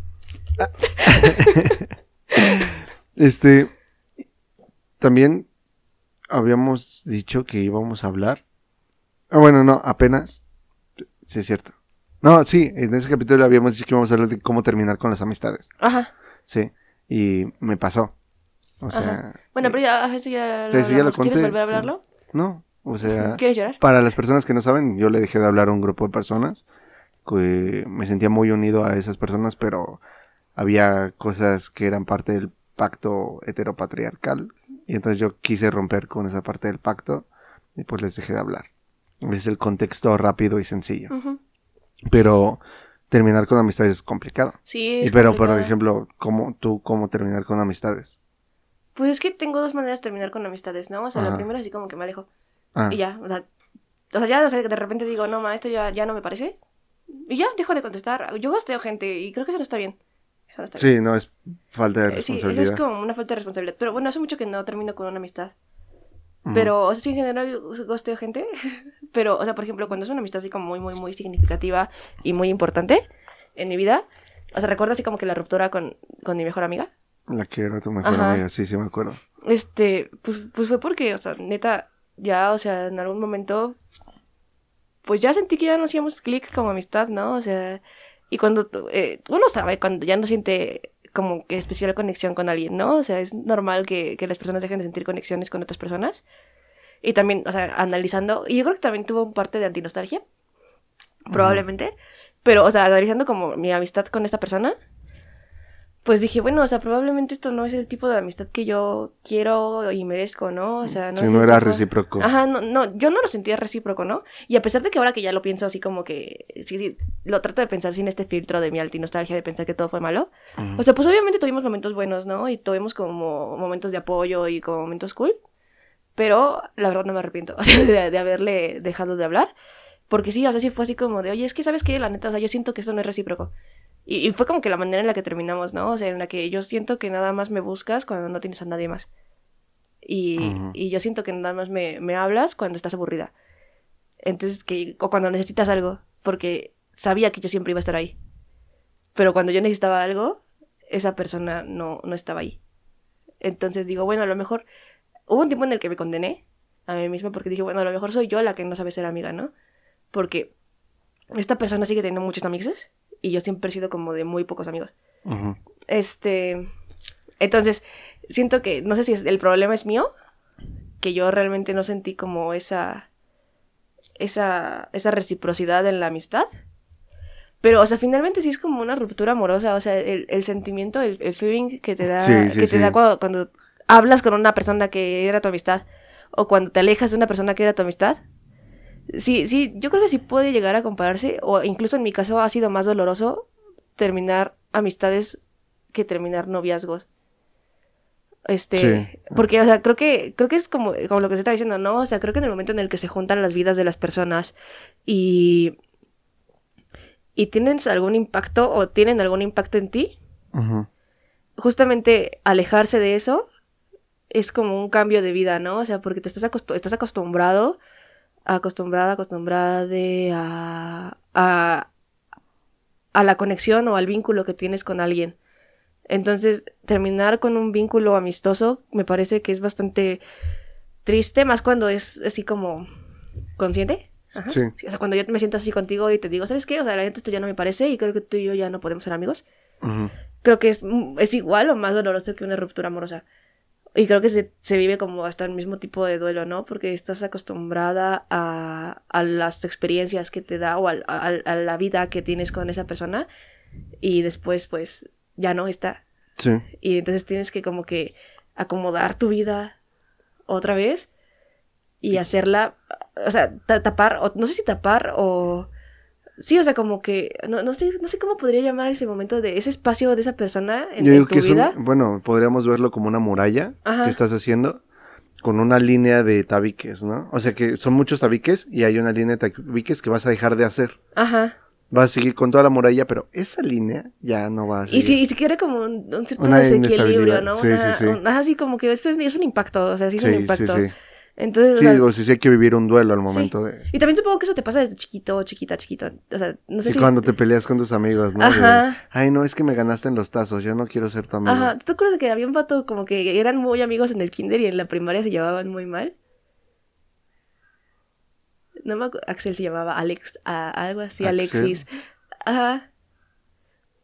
Este. También habíamos dicho que íbamos a hablar. Ah, bueno, no, apenas. Sí, es cierto. No, sí, en ese capítulo habíamos dicho que íbamos a hablar de cómo terminar con las amistades. Ajá. Sí, y me pasó. O sea. Ajá. Bueno, pero ya, eso ya lo, Sí, ya lo hablamos. ¿Quieres conté, volver a sí. hablarlo? No, o sea. ¿Quieres llorar? Para las personas que no saben, yo le dejé de hablar a un grupo de personas. Que me sentía muy unido a esas personas, pero había cosas que eran parte del pacto heteropatriarcal. Y entonces yo quise romper con esa parte del pacto y pues les dejé de hablar. Es el contexto rápido y sencillo. Ujú. Pero terminar con amistades es complicado. Sí, es pero, por ejemplo, ¿cómo, ¿tú cómo terminar con amistades? Pues es que tengo dos maneras de terminar con amistades, ¿no? O sea, la Ajá. primera así como que me alejo. Ah, Y ya, o sea, o sea, ya o sea, de repente digo, no, ma, esto ya, ya no me parece. Y ya, dejo de contestar. Yo gasteo gente y creo que eso no está bien. Eso no está bien. sí, no, es falta de Eh, Sí, eso responsabilidad. es como una falta de responsabilidad. Pero bueno, hace mucho que no termino con una amistad. Pero, o sea, sí, en general gosteo gente. Pero, o sea, por ejemplo, cuando es una amistad así como muy, muy, muy significativa y muy importante en mi vida. O sea, recuerdo así como que la ruptura con, con mi mejor amiga. La que era tu mejor Ajá. amiga, sí, sí me acuerdo. Este, pues, pues fue porque, o sea, neta, ya, o sea, en algún momento, pues ya sentí que ya no hacíamos clic como amistad, ¿no? O sea, y cuando, eh, uno sabe cuando ya no siente como que especial conexión con alguien, ¿no? O sea, es normal que, que las personas dejen de sentir conexiones con otras personas. Y también, o sea, analizando, y yo creo que también tuvo un parte de antinostalgia, probablemente, pero, o sea, analizando como mi amistad con esta persona, pues dije, bueno, o sea, probablemente esto no es el tipo de amistad que yo quiero y merezco, ¿no? O sea, no no era tipo- recíproco. Ajá, no, no, yo no lo sentía recíproco, ¿no? Y a pesar de que ahora que ya lo pienso así como que, sí, sí, lo trato de pensar sin este filtro de mi altinostalgia de pensar que todo fue malo. Ujú. O sea, pues obviamente tuvimos momentos buenos, ¿no? Y tuvimos como momentos de apoyo y como momentos cool. Pero la verdad no me arrepiento de, de haberle dejado de hablar. Porque sí, o sea, sí fue así como de, oye, es que sabes que la neta, o sea, yo siento que esto no es recíproco. Y, y fue como que la manera en la que terminamos, ¿no? O sea, en la que yo siento que nada más me buscas cuando no tienes a nadie más. Y, y yo siento que nada más me, me hablas cuando estás aburrida. Entonces, que, o cuando necesitas algo, porque sabía que yo siempre iba a estar ahí. Pero cuando yo necesitaba algo, esa persona no, no estaba ahí. Entonces digo, bueno, a lo mejor hubo un tiempo en el que me condené a mí misma porque dije, bueno, a lo mejor soy yo la que no sabe ser amiga, ¿no? Porque esta persona sigue teniendo muchos amigos y yo siempre he sido como de muy pocos amigos. Este, entonces, siento que, no sé si es- el problema es mío, que yo realmente no sentí como esa, esa, esa reciprocidad en la amistad. Pero, o sea, finalmente sí es como una ruptura amorosa, o sea, el, el sentimiento, el, el feeling que te da, Sí, sí, que te sí. da cuando, cuando hablas con una persona que era tu amistad, o cuando te alejas de una persona que era tu amistad. Sí, sí, yo creo que sí puede llegar a compararse, o incluso en mi caso ha sido más doloroso terminar amistades que terminar noviazgos. Este, Sí. porque, o sea, creo que, creo que es como, como lo que se está diciendo, ¿no? O sea, creo que en el momento en el que se juntan las vidas de las personas y, y tienen algún impacto o tienen algún impacto en ti, justamente alejarse de eso es como un cambio de vida, ¿no? O sea, porque te estás, estás acostumbrado, acostumbrada, acostumbrada de a, a, a la conexión o al vínculo que tienes con alguien. Entonces, terminar con un vínculo amistoso me parece que es bastante triste, más cuando es así como consciente. Ajá. Sí. O sea, cuando yo me siento así contigo y te digo, ¿sabes qué? O sea, la neta esto ya no me parece y creo que tú y yo ya no podemos ser amigos creo que es, es igual o más doloroso que una ruptura amorosa. Y creo que se, se vive como hasta el mismo tipo de duelo, ¿no? Porque estás acostumbrada a, a las experiencias que te da o al- a, a la vida que tienes con esa persona y después pues ya no está. Sí. Y entonces tienes que como que acomodar tu vida otra vez y hacerla, o sea, ta- tapar, o no sé si tapar o... Sí, o sea, como que, no, no sé, no sé cómo podría llamar ese momento de ese espacio de esa persona en, Yo en tu que es un, vida. bueno, podríamos verlo como una muralla Ajá. que estás haciendo con una línea de tabiques, ¿no? O sea que son muchos tabiques y hay una línea de tabiques que vas a dejar de hacer. Ajá. Vas a seguir con toda la muralla, pero esa línea ya no va a seguir. Y si, y si quiere como un, un cierto desequilibrio. ¿no? Sí, Una- sí, sí. un- ajá, sí, como que es, es un impacto, o sea, sí es un sí, sí, impacto. sí. Entonces, o sea, digo, sí, sí hay que vivir un duelo al momento de... y también supongo que eso te pasa desde chiquito, chiquita, chiquito. O sea, no sé Sí, si... cuando te peleas con tus amigos, ¿no? De, Ajá. Ay, no, es que me ganaste en los tazos, ya no quiero ser tu amigo. Ajá, ¿tú te acuerdas de que había un vato como que eran muy amigos en el kinder y en la primaria se llevaban muy mal? No me acu- Axel se llamaba Alex, a- algo así, Axel. Alexis. Ajá.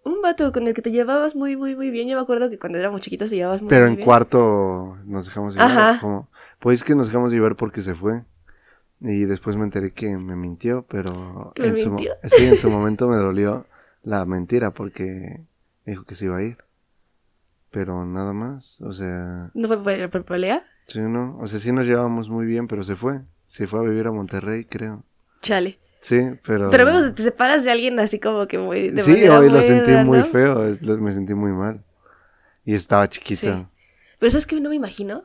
Un vato con el que te llevabas muy, muy, muy bien. Yo me acuerdo que cuando éramos chiquitos te llevabas muy, Pero muy en bien. cuarto nos dejamos llevar. Ajá. Pues es que nos dejamos llevar porque se fue. Y después me enteré que me mintió, pero ¿Me en su, mintió? sí, en su momento me dolió la mentira porque dijo que se iba a ir. Pero nada más, o sea, ¿No fue por, por pelea? sí, no, o sea, sí nos llevábamos muy bien, pero se fue. Se fue a vivir a Monterrey, creo. Chale. Sí, pero... Pero vemos, te separas de alguien así como que muy... De sí, hoy lo sentí muy feo, me sentí muy mal. Y estaba chiquita. Sí. Pero ¿sabes qué no me imagino?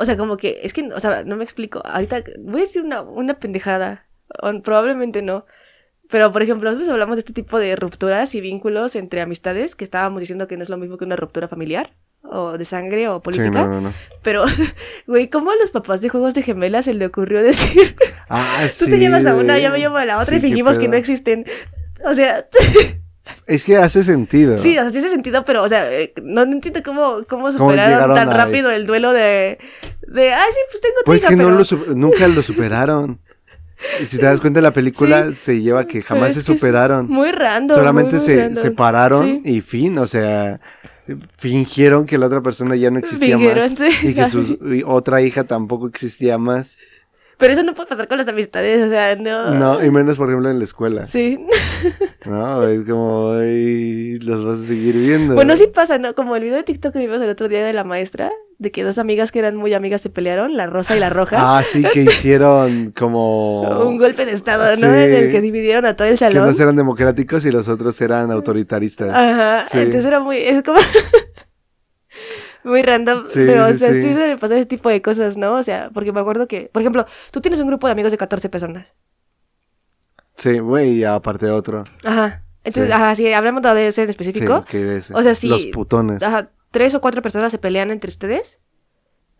O sea, como que, es que, o sea, no me explico. Ahorita voy a decir una, una pendejada. O probablemente no. Pero, por ejemplo, nosotros hablamos de este tipo de rupturas y vínculos entre amistades, que estábamos diciendo que no es lo mismo que una ruptura familiar, o de sangre, o Sí, política. no, no, no. Pero, güey, ¿cómo a los papás de Juegos de Gemelas se le ocurrió decir, Ah, tú sí, te llevas a una, yo me llevo a la otra Sí, y fingimos que no existen? O sea, Es que hace sentido. Sí, o sea, sí hace sentido, pero, o sea, eh, no entiendo cómo, cómo superaron tan rápido el duelo de, de, ay, sí, pues tengo Pues hija, que no lo nunca lo superaron. Y si te das cuenta, la película Sí. se lleva que jamás es se es superaron. Muy random. Solamente muy, muy se random. separaron Sí. y fin, o sea, fingieron que la otra persona ya no existía Fingieron, más sí. y que su otra hija tampoco existía más. Pero eso no puede pasar con las amistades, o sea, no. No, y menos, por ejemplo, en la escuela. Sí. No, es como, ay, los vas a seguir viendo. Bueno, sí pasa, ¿no? Como el video de TikTok que vimos el otro día de la maestra, de que dos amigas que eran muy amigas se pelearon, la rosa y la roja. Ah, sí, que hicieron como... Un golpe de estado, ¿no? Sí. En el que dividieron a todo el Que salón. unos eran democráticos y los otros eran autoritaristas. Ajá, Sí. entonces era muy, es como muy random, Sí, pero o sí, sea, sí. sí. suele pasar ese tipo de cosas, ¿no? O sea, porque me acuerdo que, por ejemplo, tú tienes un grupo de amigos de 14 personas. Sí, güey, y aparte otro. Ajá. Entonces, Sí. ajá, si hablamos de ese en Sí, específico, que de ese. O sea, sí. Los putones. ajá, tres o cuatro personas se pelean entre ustedes.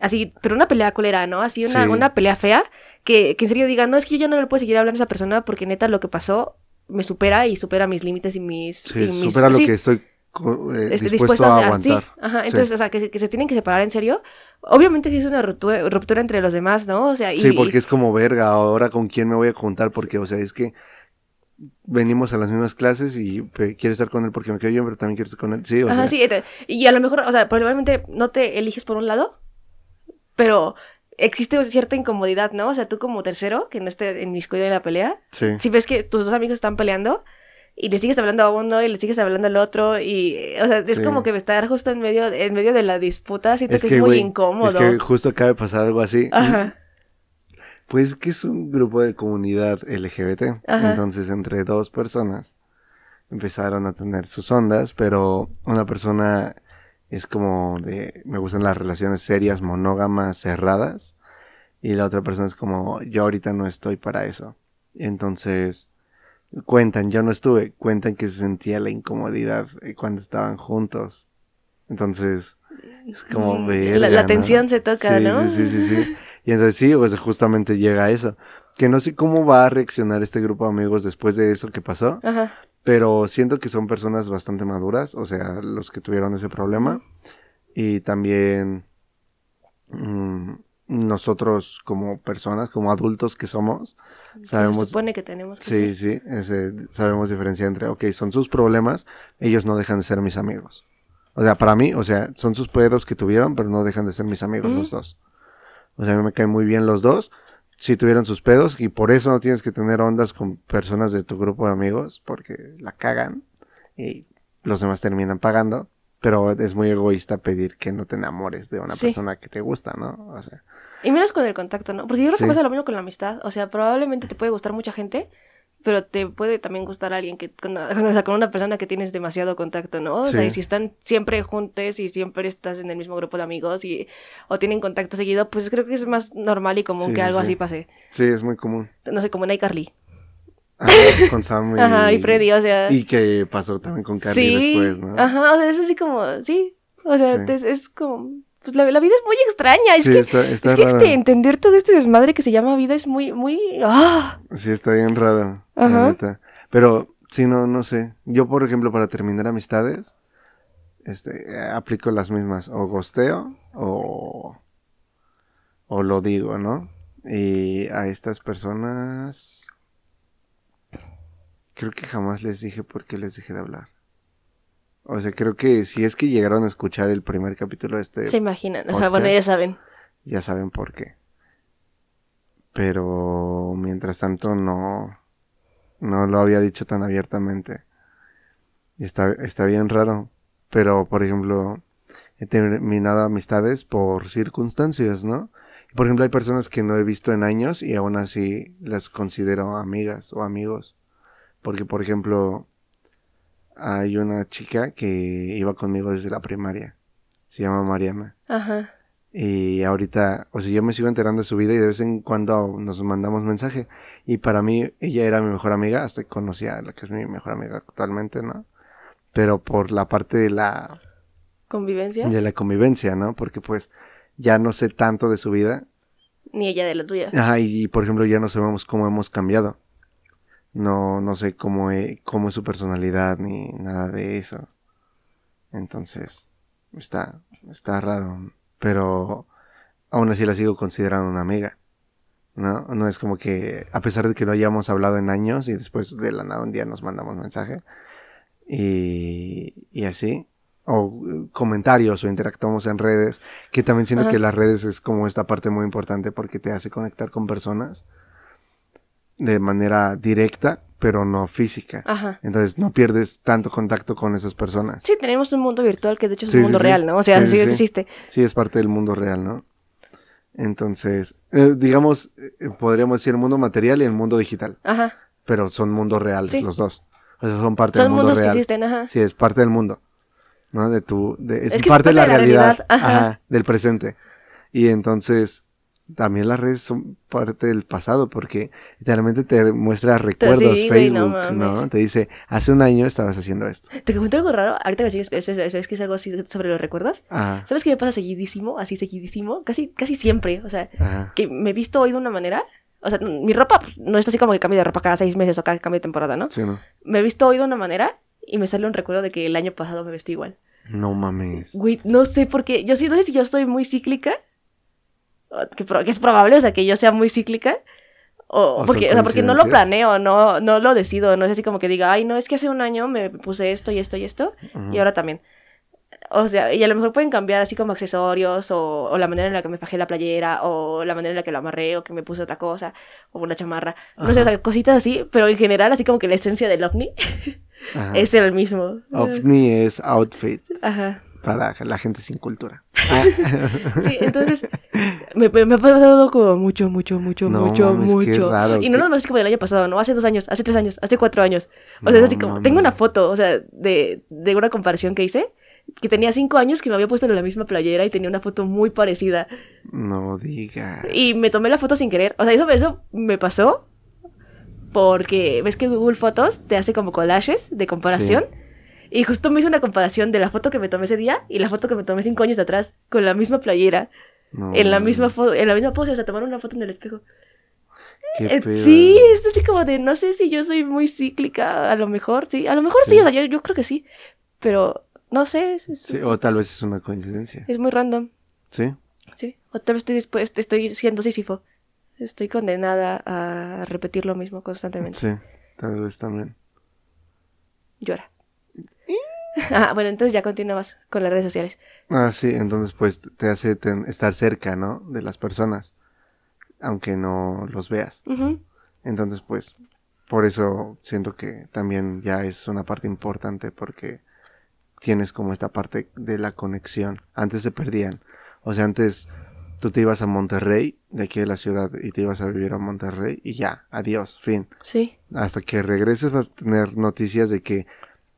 Así, pero una pelea culera, ¿no? Así una, Sí. una pelea fea, que, que en serio digan, no, es que yo ya no le puedo seguir hablando a esa persona porque neta lo que pasó me supera y supera mis límites y mis... Sí, y mis- supera lo sí. que estoy eh, este, dispuesto, a hacer, sí, aguantar. ajá, Sí. entonces, o sea, que, se- que se tienen que separar en serio. Obviamente sí es una ruptura, ruptura entre los demás, ¿no? O sea, y, Sí, porque es como verga, ahora con quién me voy a juntar, porque, o sea, es que venimos a las mismas clases y quiero estar con él porque me quedo bien, pero también quiero estar con él. Sí, o Ajá, sea, sí, y a lo mejor, o sea, probablemente no te eliges por un lado, pero existe cierta incomodidad, ¿no? O sea, tú como tercero, que no esté en en la pelea, sí. si ves que tus dos amigos están peleando y le sigues hablando a uno y le sigues hablando al otro y, o sea, es Sí. como que estar justo en medio, en medio de la disputa, siento Es que, que, es muy incómodo. Es que justo acaba de pasar algo así. Ajá, Pues que es un grupo de comunidad LGBT. Ajá. Entonces, entre dos personas empezaron a tener sus ondas, pero una persona es como de, me gustan las relaciones serias, monógamas, cerradas, y la otra persona es como, yo ahorita no estoy para eso. Entonces, cuentan, yo no estuve, cuentan que se sentía la incomodidad eh, cuando estaban juntos. Entonces, es como Mm, verga, la- tensión se toca, Sí, ¿no? Sí, sí, sí, sí. Y entonces sí, pues justamente llega a eso. Que no sé cómo va a reaccionar este grupo de amigos después de eso que pasó, ajá. pero siento que son personas bastante maduras, o sea, los que tuvieron ese problema. Y también mm, nosotros como personas, como adultos que somos, Se sabemos... supone que tenemos que Sí, ser. sí, ese- sabemos diferenciar entre, ok, son sus problemas, ellos no dejan de ser mis amigos. O sea, para mí, o sea, son sus pedos que tuvieron, pero no dejan de ser mis amigos los dos. O sea, a mí me caen muy bien los dos. Sí tuvieron sus pedos y por eso no tienes que tener ondas con personas de tu grupo de amigos, porque la cagan y los demás terminan pagando. Pero es muy egoísta pedir que no te enamores de una Sí. persona que te gusta, ¿no? O sea, Y menos con el contacto, ¿no? Porque yo creo Sí. que pasa lo mismo con la amistad. O sea, probablemente te puede gustar mucha gente, pero te puede también gustar alguien que con, o sea, con una persona que tienes demasiado contacto, ¿no? O sea, y si están siempre juntos y siempre estás en el mismo grupo de amigos y o tienen contacto seguido, pues creo que es más normal y común Sí, que algo sí. así pase. sí, es muy común. No sé, como en iCarly. Ajá, con Sam y, Ajá, y Freddy, o sea. Y que pasó también con Carly después, ¿no? Ajá, o sea, es así como, sí. O sea, es, es como. Pues la, la vida es muy extraña. Es Sí, que, está, está es que este, entender todo este desmadre que se llama vida es muy, muy. ¡Ah! Sí, está bien raro. Ajá. Pero, sí, no, no sé. Yo, por ejemplo, para terminar amistades, este, aplico las mismas. O gosteo, o, o lo digo, ¿no? Y a estas personas, creo que jamás les dije por qué les dejé de hablar. O sea, creo que si es que llegaron a escuchar el primer capítulo de este Se imaginan. O sea, bueno, ya saben. ya saben por qué. Pero mientras tanto no, no lo había dicho tan abiertamente. Y está, está bien raro. Pero, por ejemplo, he terminado amistades por circunstancias, ¿no? Por ejemplo, hay personas que no he visto en años y aún así las considero amigas o amigos. Porque, por ejemplo, hay una chica que iba conmigo desde la primaria. Se llama Mariana. Ajá. Y ahorita, o sea, yo me sigo enterando de su vida y de vez en cuando nos mandamos mensaje. Y para mí, ella era mi mejor amiga, hasta que conocí a la que es mi mejor amiga actualmente, ¿no? Pero por la parte de la, Convivencia. de la convivencia, ¿no? Porque pues ya no sé tanto de su vida. Ni ella de la tuya. Ajá, y por ejemplo ya no sabemos cómo hemos cambiado. No, no sé cómo, e- cómo es su personalidad ni nada de eso. Entonces, está, está raro. Pero aún así la sigo considerando una amiga. ¿No? No es como que, a pesar de que no hayamos hablado en años y después de la nada un día nos mandamos mensaje. Y, y así. o comentarios o interactuamos en redes, que también siento Ajá. que las redes es como esta parte muy importante porque te hace conectar con personas de manera directa, pero no física. Ajá. Entonces no pierdes tanto contacto con esas personas. Sí, tenemos un mundo virtual que de hecho es Sí, un mundo sí. real, ¿no? O sea, Sí, existe. Sí, es parte del mundo real, ¿no? Entonces, eh, digamos, eh, podríamos decir el mundo material y el mundo digital, Ajá. pero son mundos reales los dos. O sea, son parte Son del mundo mundos que real. existen, ajá. Sí, es parte del mundo. ¿No? De tu, de- es, Es que es parte de la parte de la realidad, realidad, ajá. del presente. Y entonces, también las redes son parte del pasado porque literalmente te muestra recuerdos, sí, no Facebook, ¿no, mames. Te dice, hace un año estabas haciendo esto. Te cuento algo raro. Ahorita que sigues, es, es- es que es algo así sobre los recuerdos. Ajá, ¿Sabes qué me pasa seguidísimo? Así seguidísimo. Casi, casi siempre. O sea, ajá. que me he visto hoy de una manera. O sea, mi ropa pues, no es así como que cambio de ropa cada seis meses o cada cambio de temporada, ¿no? Sí, ¿no? Me he visto hoy de una manera y me sale un recuerdo de que el año pasado me vestí igual. No mames. Güey, no sé por qué. Yo sí, no sé si yo soy muy cíclica. Que, que es probable, o sea, que yo sea muy cíclica. O, O porque, o sea, porque no lo planeo, no, no lo decido. No es así como que diga, ay, no, es que hace un año me puse esto y esto y esto. Ujú. Y ahora también. O sea, y a lo mejor pueden cambiar así como accesorios o, o la manera en la que me fajé la playera o la manera en la que lo amarré o que me puse otra cosa o una chamarra. No sé, o sea, cositas así, pero en general así como que la esencia del ovni Ajá. es el mismo. OVNI es outfit Ajá. Para la gente sin cultura. Sí, entonces me, me- ha pasado como mucho, mucho, mucho, No mucho, mames, mucho. raro, y no qué- nomás es como del año pasado, ¿no? Hace dos años, hace tres años, hace cuatro años. O sea, es No así como, tengo una mames. foto, o sea, de, de una comparación que hice, que tenía cinco años que me había puesto la misma playera y tenía una foto muy parecida. No digas. Y me tomé la foto sin querer. O sea, eso, eso me pasó porque ves que Google Fotos te hace como collages de comparación. Y justo me hizo una comparación de la foto que me tomé ese día y la foto que me tomé cinco años atrás, con la misma playera, No en la misma en la misma pose, o sea, tomar una foto en el espejo. Qué Eh, pedo. sí, es así como de, no sé si yo soy muy cíclica, a lo mejor, sí, a lo mejor sí, Sí. o sea, yo, yo creo que sí, pero no sé, es, es- Sí, o tal vez es una coincidencia. es muy random, Sí. sí, o tal vez estoy dispuesta, estoy siendo Sísifo, estoy condenada a repetir lo mismo constantemente, Sí, tal vez también. llora. Ah, bueno, entonces ya continuamos con las redes sociales. Ah, sí, entonces pues te hace ten- estar cerca, ¿no? De las personas, aunque no los veas. Entonces pues por eso siento que también ya es una parte importante porque tienes como esta parte de la conexión. Antes se perdían. O sea, antes tú te ibas a Monterrey, de aquí de la ciudad, y te ibas a vivir a Monterrey y ya, adiós, fin. Sí, hasta que regreses vas a tener noticias de que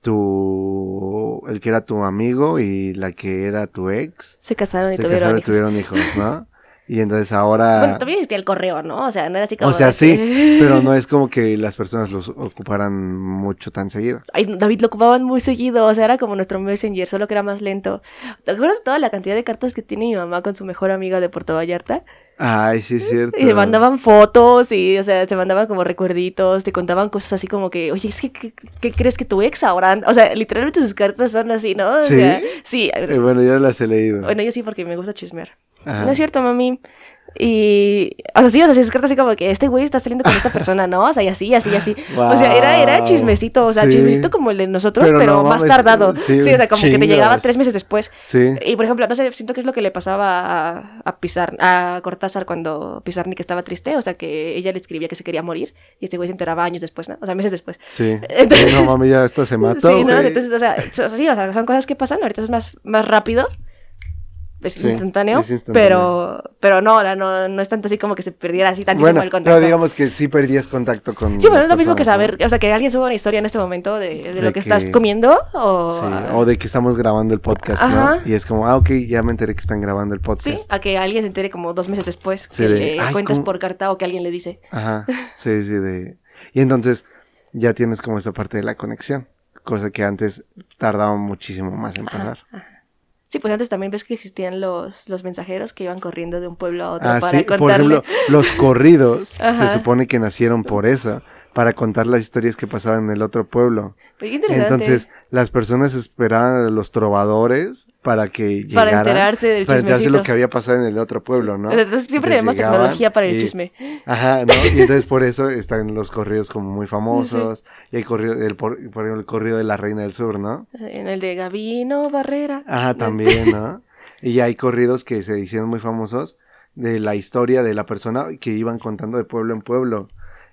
tu el que era tu amigo y la que era tu ex se casaron y se tuvieron casaron y hijos. tuvieron hijos, ¿no? Y entonces ahora Bueno, también existía el correo, ¿no? O sea, no era así como o sea, sí, que- pero no es como que las personas los ocuparan mucho tan seguido. Ay, David lo ocupaban muy seguido, o sea, era como nuestro Messenger, solo que era más lento. ¿Te acuerdas de toda la cantidad de cartas que tiene mi mamá con su mejor amiga de Puerto Vallarta? Ay, sí es cierto. Y se mandaban fotos y, o sea, se mandaban como recuerditos, te contaban cosas así como que, oye, es que, ¿qué, qué crees que tu ex ahora? anda?" O sea, literalmente sus cartas son así, ¿no? O ¿Sí? sea, sí. Eh, bueno, ya las he leído. Bueno, yo sí porque me gusta chismear. Ajá. No es cierto, mami. Y, o sea, sí, o sea, sus cartas así como que este güey está saliendo con esta persona, ¿no? O sea, y así, así, así. O sea, era, era chismecito, o sea, Sí. chismecito como el de nosotros, Pero pero, no más mames, tardado. sí, Sí, o sea, como que te llegaba tres meses después. Sí. Y por ejemplo, no sé, siento que es lo que le pasaba a, a Pizar, a Cortázar cuando Pizarnik estaba triste, o sea, que ella le escribía que se quería morir y este güey se enteraba años después, ¿no? O sea, meses después. Sí. Entonces- No mami, ya esto se mató. sí, ¿no? Entonces, o sea, sí, o sea, son cosas que pasan, ahorita es más, más rápido. Es Sí, instantáneo, es instantáneo. pero pero no, la- no, no es tanto así como que se perdiera así tantísimo Bueno, el contacto. pero digamos que sí perdías contacto con sí, bueno, las es lo mismo que ¿no? saber, o sea, que alguien suba una historia en este momento de, de De lo que, que- estás comiendo o... Sí, o de que estamos grabando el podcast, Ajá. ¿no? Y es como, ah, ok, ya me enteré que están grabando el Sí, podcast. a que alguien se entere como dos meses después, Sí, que de, le "Ay, cuentas ¿cómo?". por carta o que alguien le dice. Ajá, sí, sí, de... Y entonces ya tienes como esa parte de la conexión, cosa que antes tardaba muchísimo más en pasar. Sí, pues antes también ves que existían los, los mensajeros que iban corriendo de un pueblo a otro Ah, para sí, por ejemplo, los corridos se supone que nacieron por eso, para contar las historias que pasaban en el otro pueblo. Qué interesante. Entonces, las personas esperaban a los trovadores para que Para llegaran. enterarse del para enterarse de lo que había pasado en el otro pueblo, ¿no? Entonces siempre tenemos tecnología para el y- chisme. Ajá, ¿no? Y entonces por eso están los corridos como muy famosos. Y hay corrido, el, por, por ejemplo, el corrido de la Reina del Sur, ¿no? En el de Gabino Barrera. Ajá, también, ¿no? Y hay corridos que se hicieron muy famosos de la historia de la persona que iban contando de pueblo en pueblo.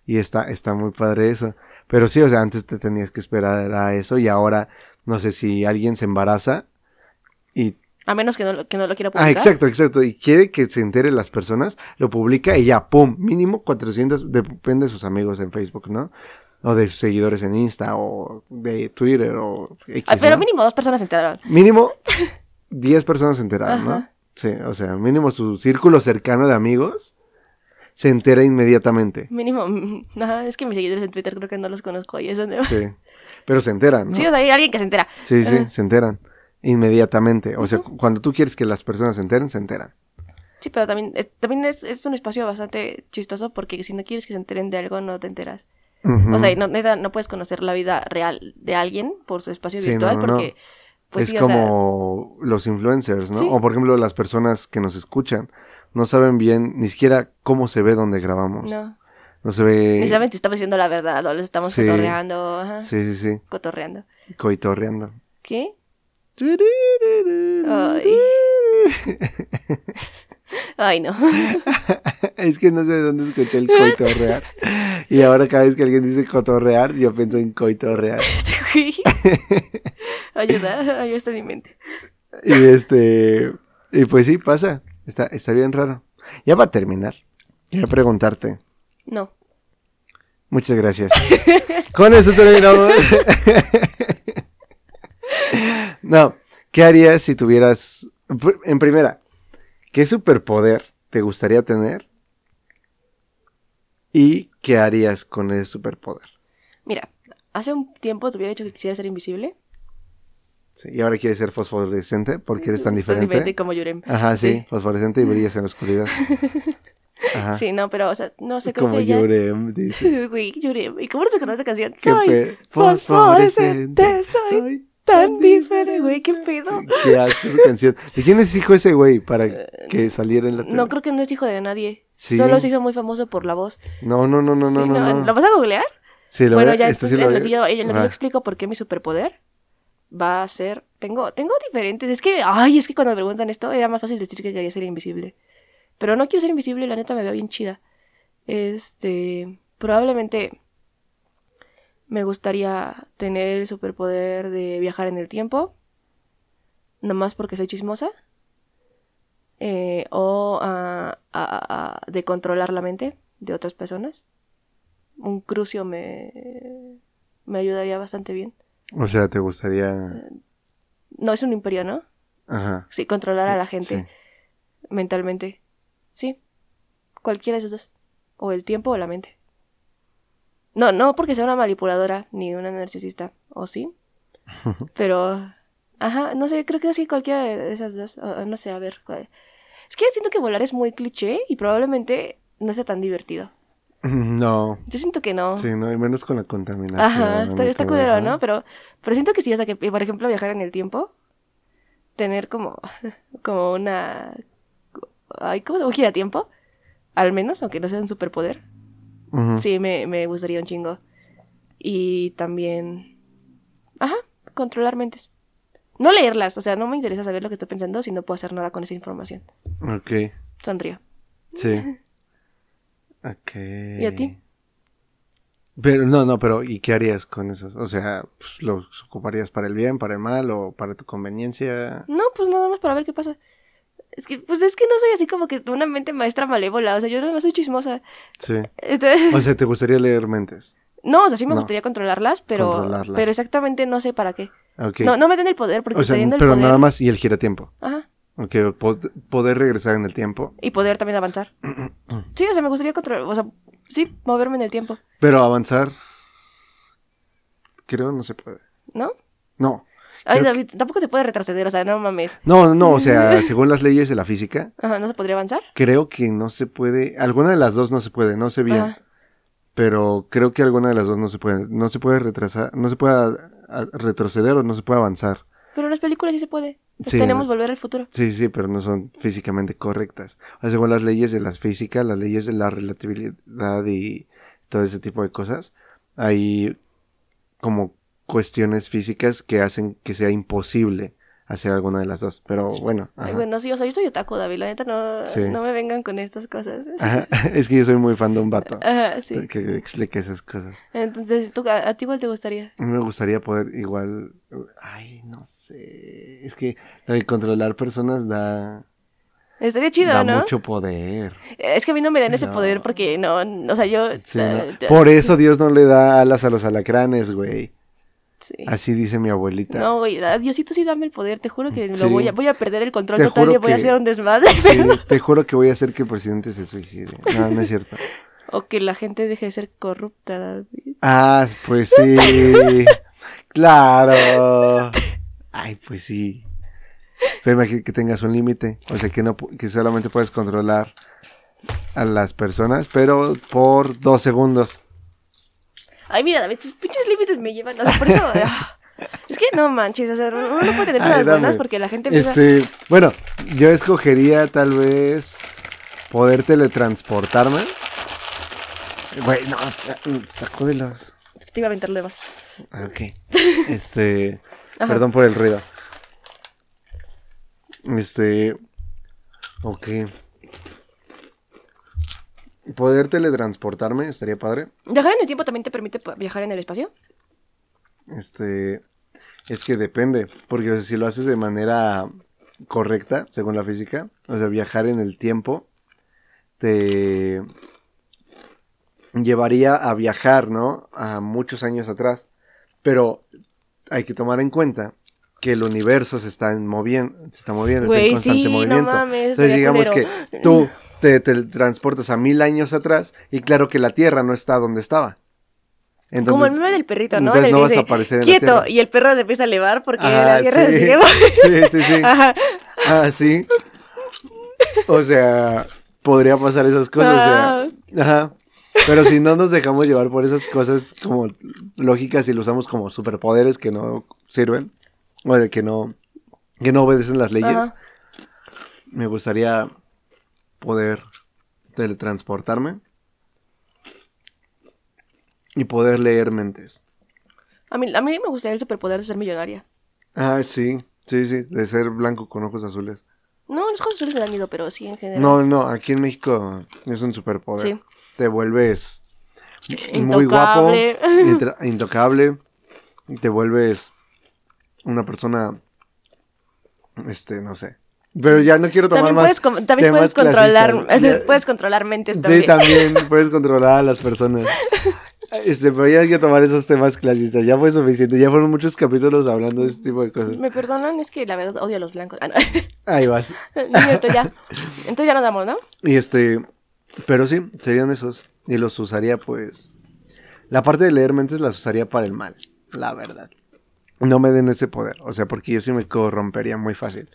Y está, está muy padre eso. Pero sí, o sea, antes te tenías que esperar a eso y ahora, no sé si alguien se embaraza y... A menos que no, lo- que no lo quiera publicar. Ah, exacto, exacto. Y quiere que se entere las personas, lo publica y ya, ¡pum! Mínimo 400, depende de sus amigos en Facebook, ¿no? O de sus seguidores en Insta o de Twitter o... X, Ah, pero ¿no? mínimo dos personas se enteraron. Mínimo 10 personas se enteraron, ¿no? Sí, o sea, mínimo su círculo cercano de amigos se entera inmediatamente. Mínimo. Ajá, es que mis seguidores en Twitter creo que no los conozco y eso no. Sí. Pero se enteran, ¿no? Sí, o sea, hay alguien que se entera. Sí, sí, se enteran inmediatamente. O sea, cu- cuando tú quieres que las personas se enteren, se enteran. Sí, pero también, es, también es, es un espacio bastante chistoso porque si no quieres que se enteren de algo, no te enteras. O sea, no, neta, no puedes conocer la vida real de alguien por su espacio Sí, virtual no, porque, pues es sí, o sea, como los influencers, ¿no? Sí. O por ejemplo, las personas que nos escuchan no saben bien ni siquiera cómo se ve donde grabamos. No, no. se ve. Ni saben si estamos diciendo la verdad o les estamos Sí. cotorreando. Ajá, Sí, sí, sí. cotorreando. Coitorreando. ¿Qué? Ay. Ay, no. Es que no sé de dónde escuché el coitorrear. Y ahora cada vez que alguien dice cotorrear, yo pienso en coitorrear. Este güey. Ayuda, ahí está mi mente. Y este. Y pues sí, pasa. Está, está bien raro. Ya para terminar, quiero preguntarte. No. Muchas gracias. Con esto terminamos. no, ¿qué harías si tuvieras. En primera, ¿qué superpoder te gustaría tener? ¿Y qué harías con ese superpoder? Mira, hace un tiempo te hubiera dicho que quisiera ser invisible. Sí, y ahora quieres ser fosforescente porque eres tan Tan diferente. diferente como Yurem. Ajá, sí, Sí. fosforescente y brillas en la oscuridad. Ajá. Sí, no, pero, o sea, no sé, creo Como que. Yurem, dice. Güey, Yurem. ¿Y cómo no se conoce esa canción? Qué Soy fosforescente, soy tan diferente, güey, qué pedo. Qué asco esa canción. ¿De quién es hijo ese güey para que saliera en la tele? No, creo que no es hijo de nadie. Sí. Solo se hizo muy famoso por la voz. No, no, no, no, no, Sí, no, no. ¿Lo vas a googlear? Sí, lo bueno, voy a- ya, este sí lo lo voy que yo, lo explico por qué mi superpoder va a ser... Tengo, tengo diferentes... Es que, ay, es que cuando me preguntan esto era más fácil decir que quería ser invisible. Pero no quiero ser invisible, la neta me veo bien chida. Este... Probablemente me gustaría tener el superpoder de viajar en el tiempo. Nomás porque soy chismosa. Eh, o ah, ah, ah, de controlar la mente de otras personas. Un crucio me, me ayudaría bastante bien. O sea, te gustaría. No es un imperio, ¿no? Ajá. Sí, controlar a la gente Sí. mentalmente. Sí. Cualquiera de esos dos. O el tiempo o la mente. No, no porque sea una manipuladora ni una narcisista. ¿O sí? Pero... Ajá, no sé, creo que sí, cualquiera de esas dos. o- no sé, a ver. Es que siento que volar es muy cliché y probablemente no sea tan divertido. No. Yo siento que no. Sí, no, y menos con la contaminación. Ajá, está, está culero. ¿no? Pero, pero siento que sí, o sea, que por ejemplo viajar en el tiempo, tener como, como una, ay, ¿cómo? Un giratiempo, al menos, aunque no sea un superpoder, sí, me, me gustaría un chingo. Y también, ajá, controlar mentes. No leerlas, o sea, no me interesa saber lo que estoy pensando si no puedo hacer nada con esa información. Ok. Sonrío. Sí. Ok. ¿Y a ti? Pero, no, no, pero ¿y qué harías con eso? O sea, pues, ¿los ocuparías para el bien, para el mal o para tu conveniencia? No, pues nada más para ver qué pasa. Es que, pues es que no soy así como que una mente maestra malévola, o sea, yo no soy chismosa. Sí. O sea, ¿te gustaría leer mentes? No, o sea, sí me No. gustaría controlarlas, pero, Controlarlas. pero exactamente no sé para qué. No, no me den el poder, porque o sea, el pero poder. nada más y el giratiempo. Ajá. Ok, pod- poder regresar en el tiempo. Y poder también avanzar. sí, o sea, me gustaría controlar, o sea, sí, moverme en el tiempo, Pero avanzar. Creo no se puede. ¿no? No. Ay, David, tampoco se puede retroceder, o sea, no mames. No, no, o sea, según las leyes de la física, Ajá, ¿no se podría avanzar? creo que no se puede. Alguna de las dos no se puede, no sé bien. Ajá. pero creo que alguna de las dos no se puede, no se puede retrasar, no se puede a- a- retroceder o no se puede avanzar. Pero en las películas sí se puede. Sí, Tenemos las- volver al futuro. Sí, sí, pero no son físicamente correctas. O sea, según las leyes de la física, las leyes de la relatividad y todo ese tipo de cosas, hay como cuestiones físicas que hacen que sea imposible hacer alguna de las dos. Pero bueno, Ay, bueno, sí, o sea, yo soy otaku, David. La neta, no, Sí. no me vengan con estas cosas. Ajá, Es que yo soy muy fan de un vato Ajá, sí. que explique esas cosas. Entonces, ¿tú, a, a ti igual te gustaría? A mí me gustaría poder igual... Ay, no sé. Es que lo de controlar personas da, Estaría chido, da ¿no? mucho poder. Es que a mí no me dan ese poder porque no, o sea, yo... Sí, eh, ¿no? Por eso Dios no le da alas a los alacranes, güey. Sí. Así dice mi abuelita. No, güey, Diosito sí dame el poder, te juro que Sí. lo voy a, voy a perder el control Te total y voy a hacer un desmadre. Sí, te juro que voy a hacer que el presidente se suicide. No, no es cierto. o que la gente deje de ser corrupta, David. Ah, pues sí. Claro. Ay, pues sí. Pero imagínate que tengas un límite. O sea, que, no, que solamente puedes controlar a las personas, pero por dos segundos. Ay, mira, David, tus pinches límites me llevan, o sea, por eso... ah, es que no manches, o sea, uno no puede tener Ay, buenas porque la gente empieza... Este, bueno, yo escogería tal vez poder teletransportarme. Güey, no, sa- sacúdelos. Te iba a aventar de más. Ah, Ok. Este, perdón por el ruido. Este, ok. Poder teletransportarme estaría padre. ¿Viajar en el tiempo también te permite viajar en el espacio? Este, es que depende, porque si lo haces de manera correcta, según la física, o sea, viajar en el tiempo, te llevaría a viajar, ¿no? A muchos años atrás, pero hay que tomar en cuenta que el universo se está en moviendo, se está moviendo, está en constante sí, no movimiento. mames, Entonces digamos culero. que tú te, te transportas a mil años atrás y claro que la Tierra no está donde estaba. Entonces, Como el meme del perrito, ¿no? entonces no vas a aparecer en la Quieto, Tierra. y el perro se empieza a elevar porque la tierra sí. se sigue Sí, sí, sí. Ajá. Ah, sí. O sea, podría pasar esas cosas. o Ah. sea, ajá. Pero si no nos dejamos llevar por esas cosas como lógicas y lo usamos como superpoderes que no sirven, o de que no, que no obedecen las leyes, Ajá. me gustaría poder teletransportarme y poder leer mentes. A mí, a mí me gustaría el superpoder de ser millonaria. Ah, sí, sí, sí, de ser blanco con ojos azules. No, los cosas azules me dan miedo, pero sí en general. No, no, aquí en México es un superpoder. Sí. Te vuelves muy guapo, intocable, y te vuelves una persona, este, no sé. Pero ya no quiero tomar También más puedes, también puedes controlar. Ya- puedes controlar mentes Sí, también. también puedes controlar a las personas. Este, pero ya hay que tomar esos temas clasistas. Ya fue suficiente. Ya fueron muchos capítulos hablando de este tipo de cosas. Me perdonan, es que la verdad odio a los blancos. Ah, no. Ahí vas. No es cierto, ya. Entonces ya nos damos, ¿no? Y este, pero sí, serían esos. Y los usaría pues... La parte de leer mentes las usaría para el mal, la verdad. No me den ese poder, o sea, porque yo sí me corrompería muy fácil.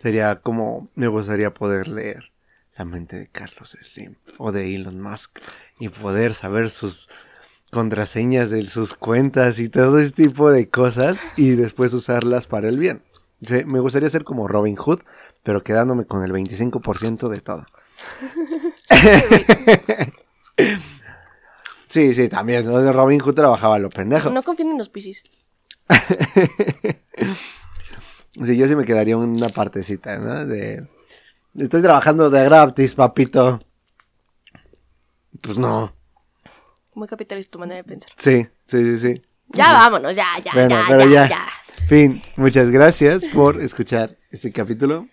Sería como, me gustaría poder leer la mente de Carlos Slim o de Elon Musk y poder saber sus contraseñas de sus cuentas y todo ese tipo de cosas y después usarlas para el bien. Sí, me gustaría ser como Robin Hood, pero quedándome con el 25% de todo. Sí, sí, también. Robin Hood trabajaba a lo pendejo. No confíen en los piscis. Sí, yo sí me quedaría una partecita, ¿no? De... Estoy trabajando de gratis, papito. Pues no. Muy capitalista tu manera de pensar. Sí, sí, sí, sí. Ya vámonos, ya, ya, Bueno, ya, pero ya, ya. Fin, muchas gracias por escuchar este capítulo.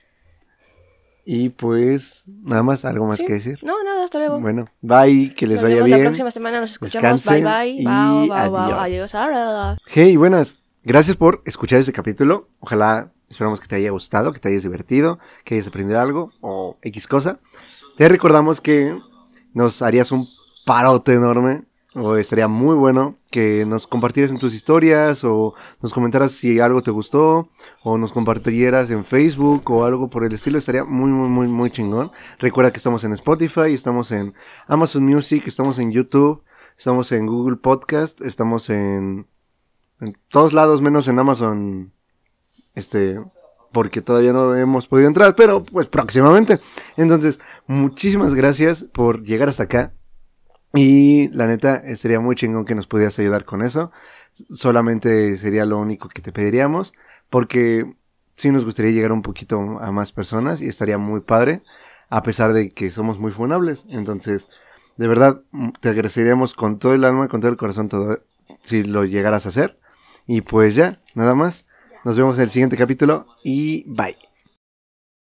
Y pues, nada más, algo más ¿Sí? que decir. No, nada, hasta luego. Bueno, bye, que les Nos vaya bien. la próxima semana, nos escuchamos. Descansen bye, bye. y bye, bye. adiós. Adiós. Ahora. Hey, buenas. Gracias por escuchar este capítulo. Ojalá, esperamos que te haya gustado, que te hayas divertido, que hayas aprendido algo o X cosa. Te recordamos que nos harías un parote enorme o estaría muy bueno que nos compartieras en tus historias o nos comentaras si algo te gustó o nos compartieras en Facebook o algo por el estilo. Estaría muy, muy, muy, muy chingón. Recuerda que estamos en Spotify, estamos en Amazon Music, estamos en YouTube. Estamos en Google Podcast, estamos en, en todos lados menos en Amazon. Este, porque todavía no hemos podido entrar, pero pues próximamente. Entonces, muchísimas gracias por llegar hasta acá. Y la neta, sería muy chingón que nos pudieras ayudar con eso. Solamente sería lo único que te pediríamos, porque sí nos gustaría llegar un poquito a más personas y estaría muy padre, a pesar de que somos muy funables. Entonces, de verdad, te agradeceríamos con todo el alma, con todo el corazón, todo, si lo llegaras a hacer. Y pues ya, nada más. Nos vemos en el siguiente capítulo y bye.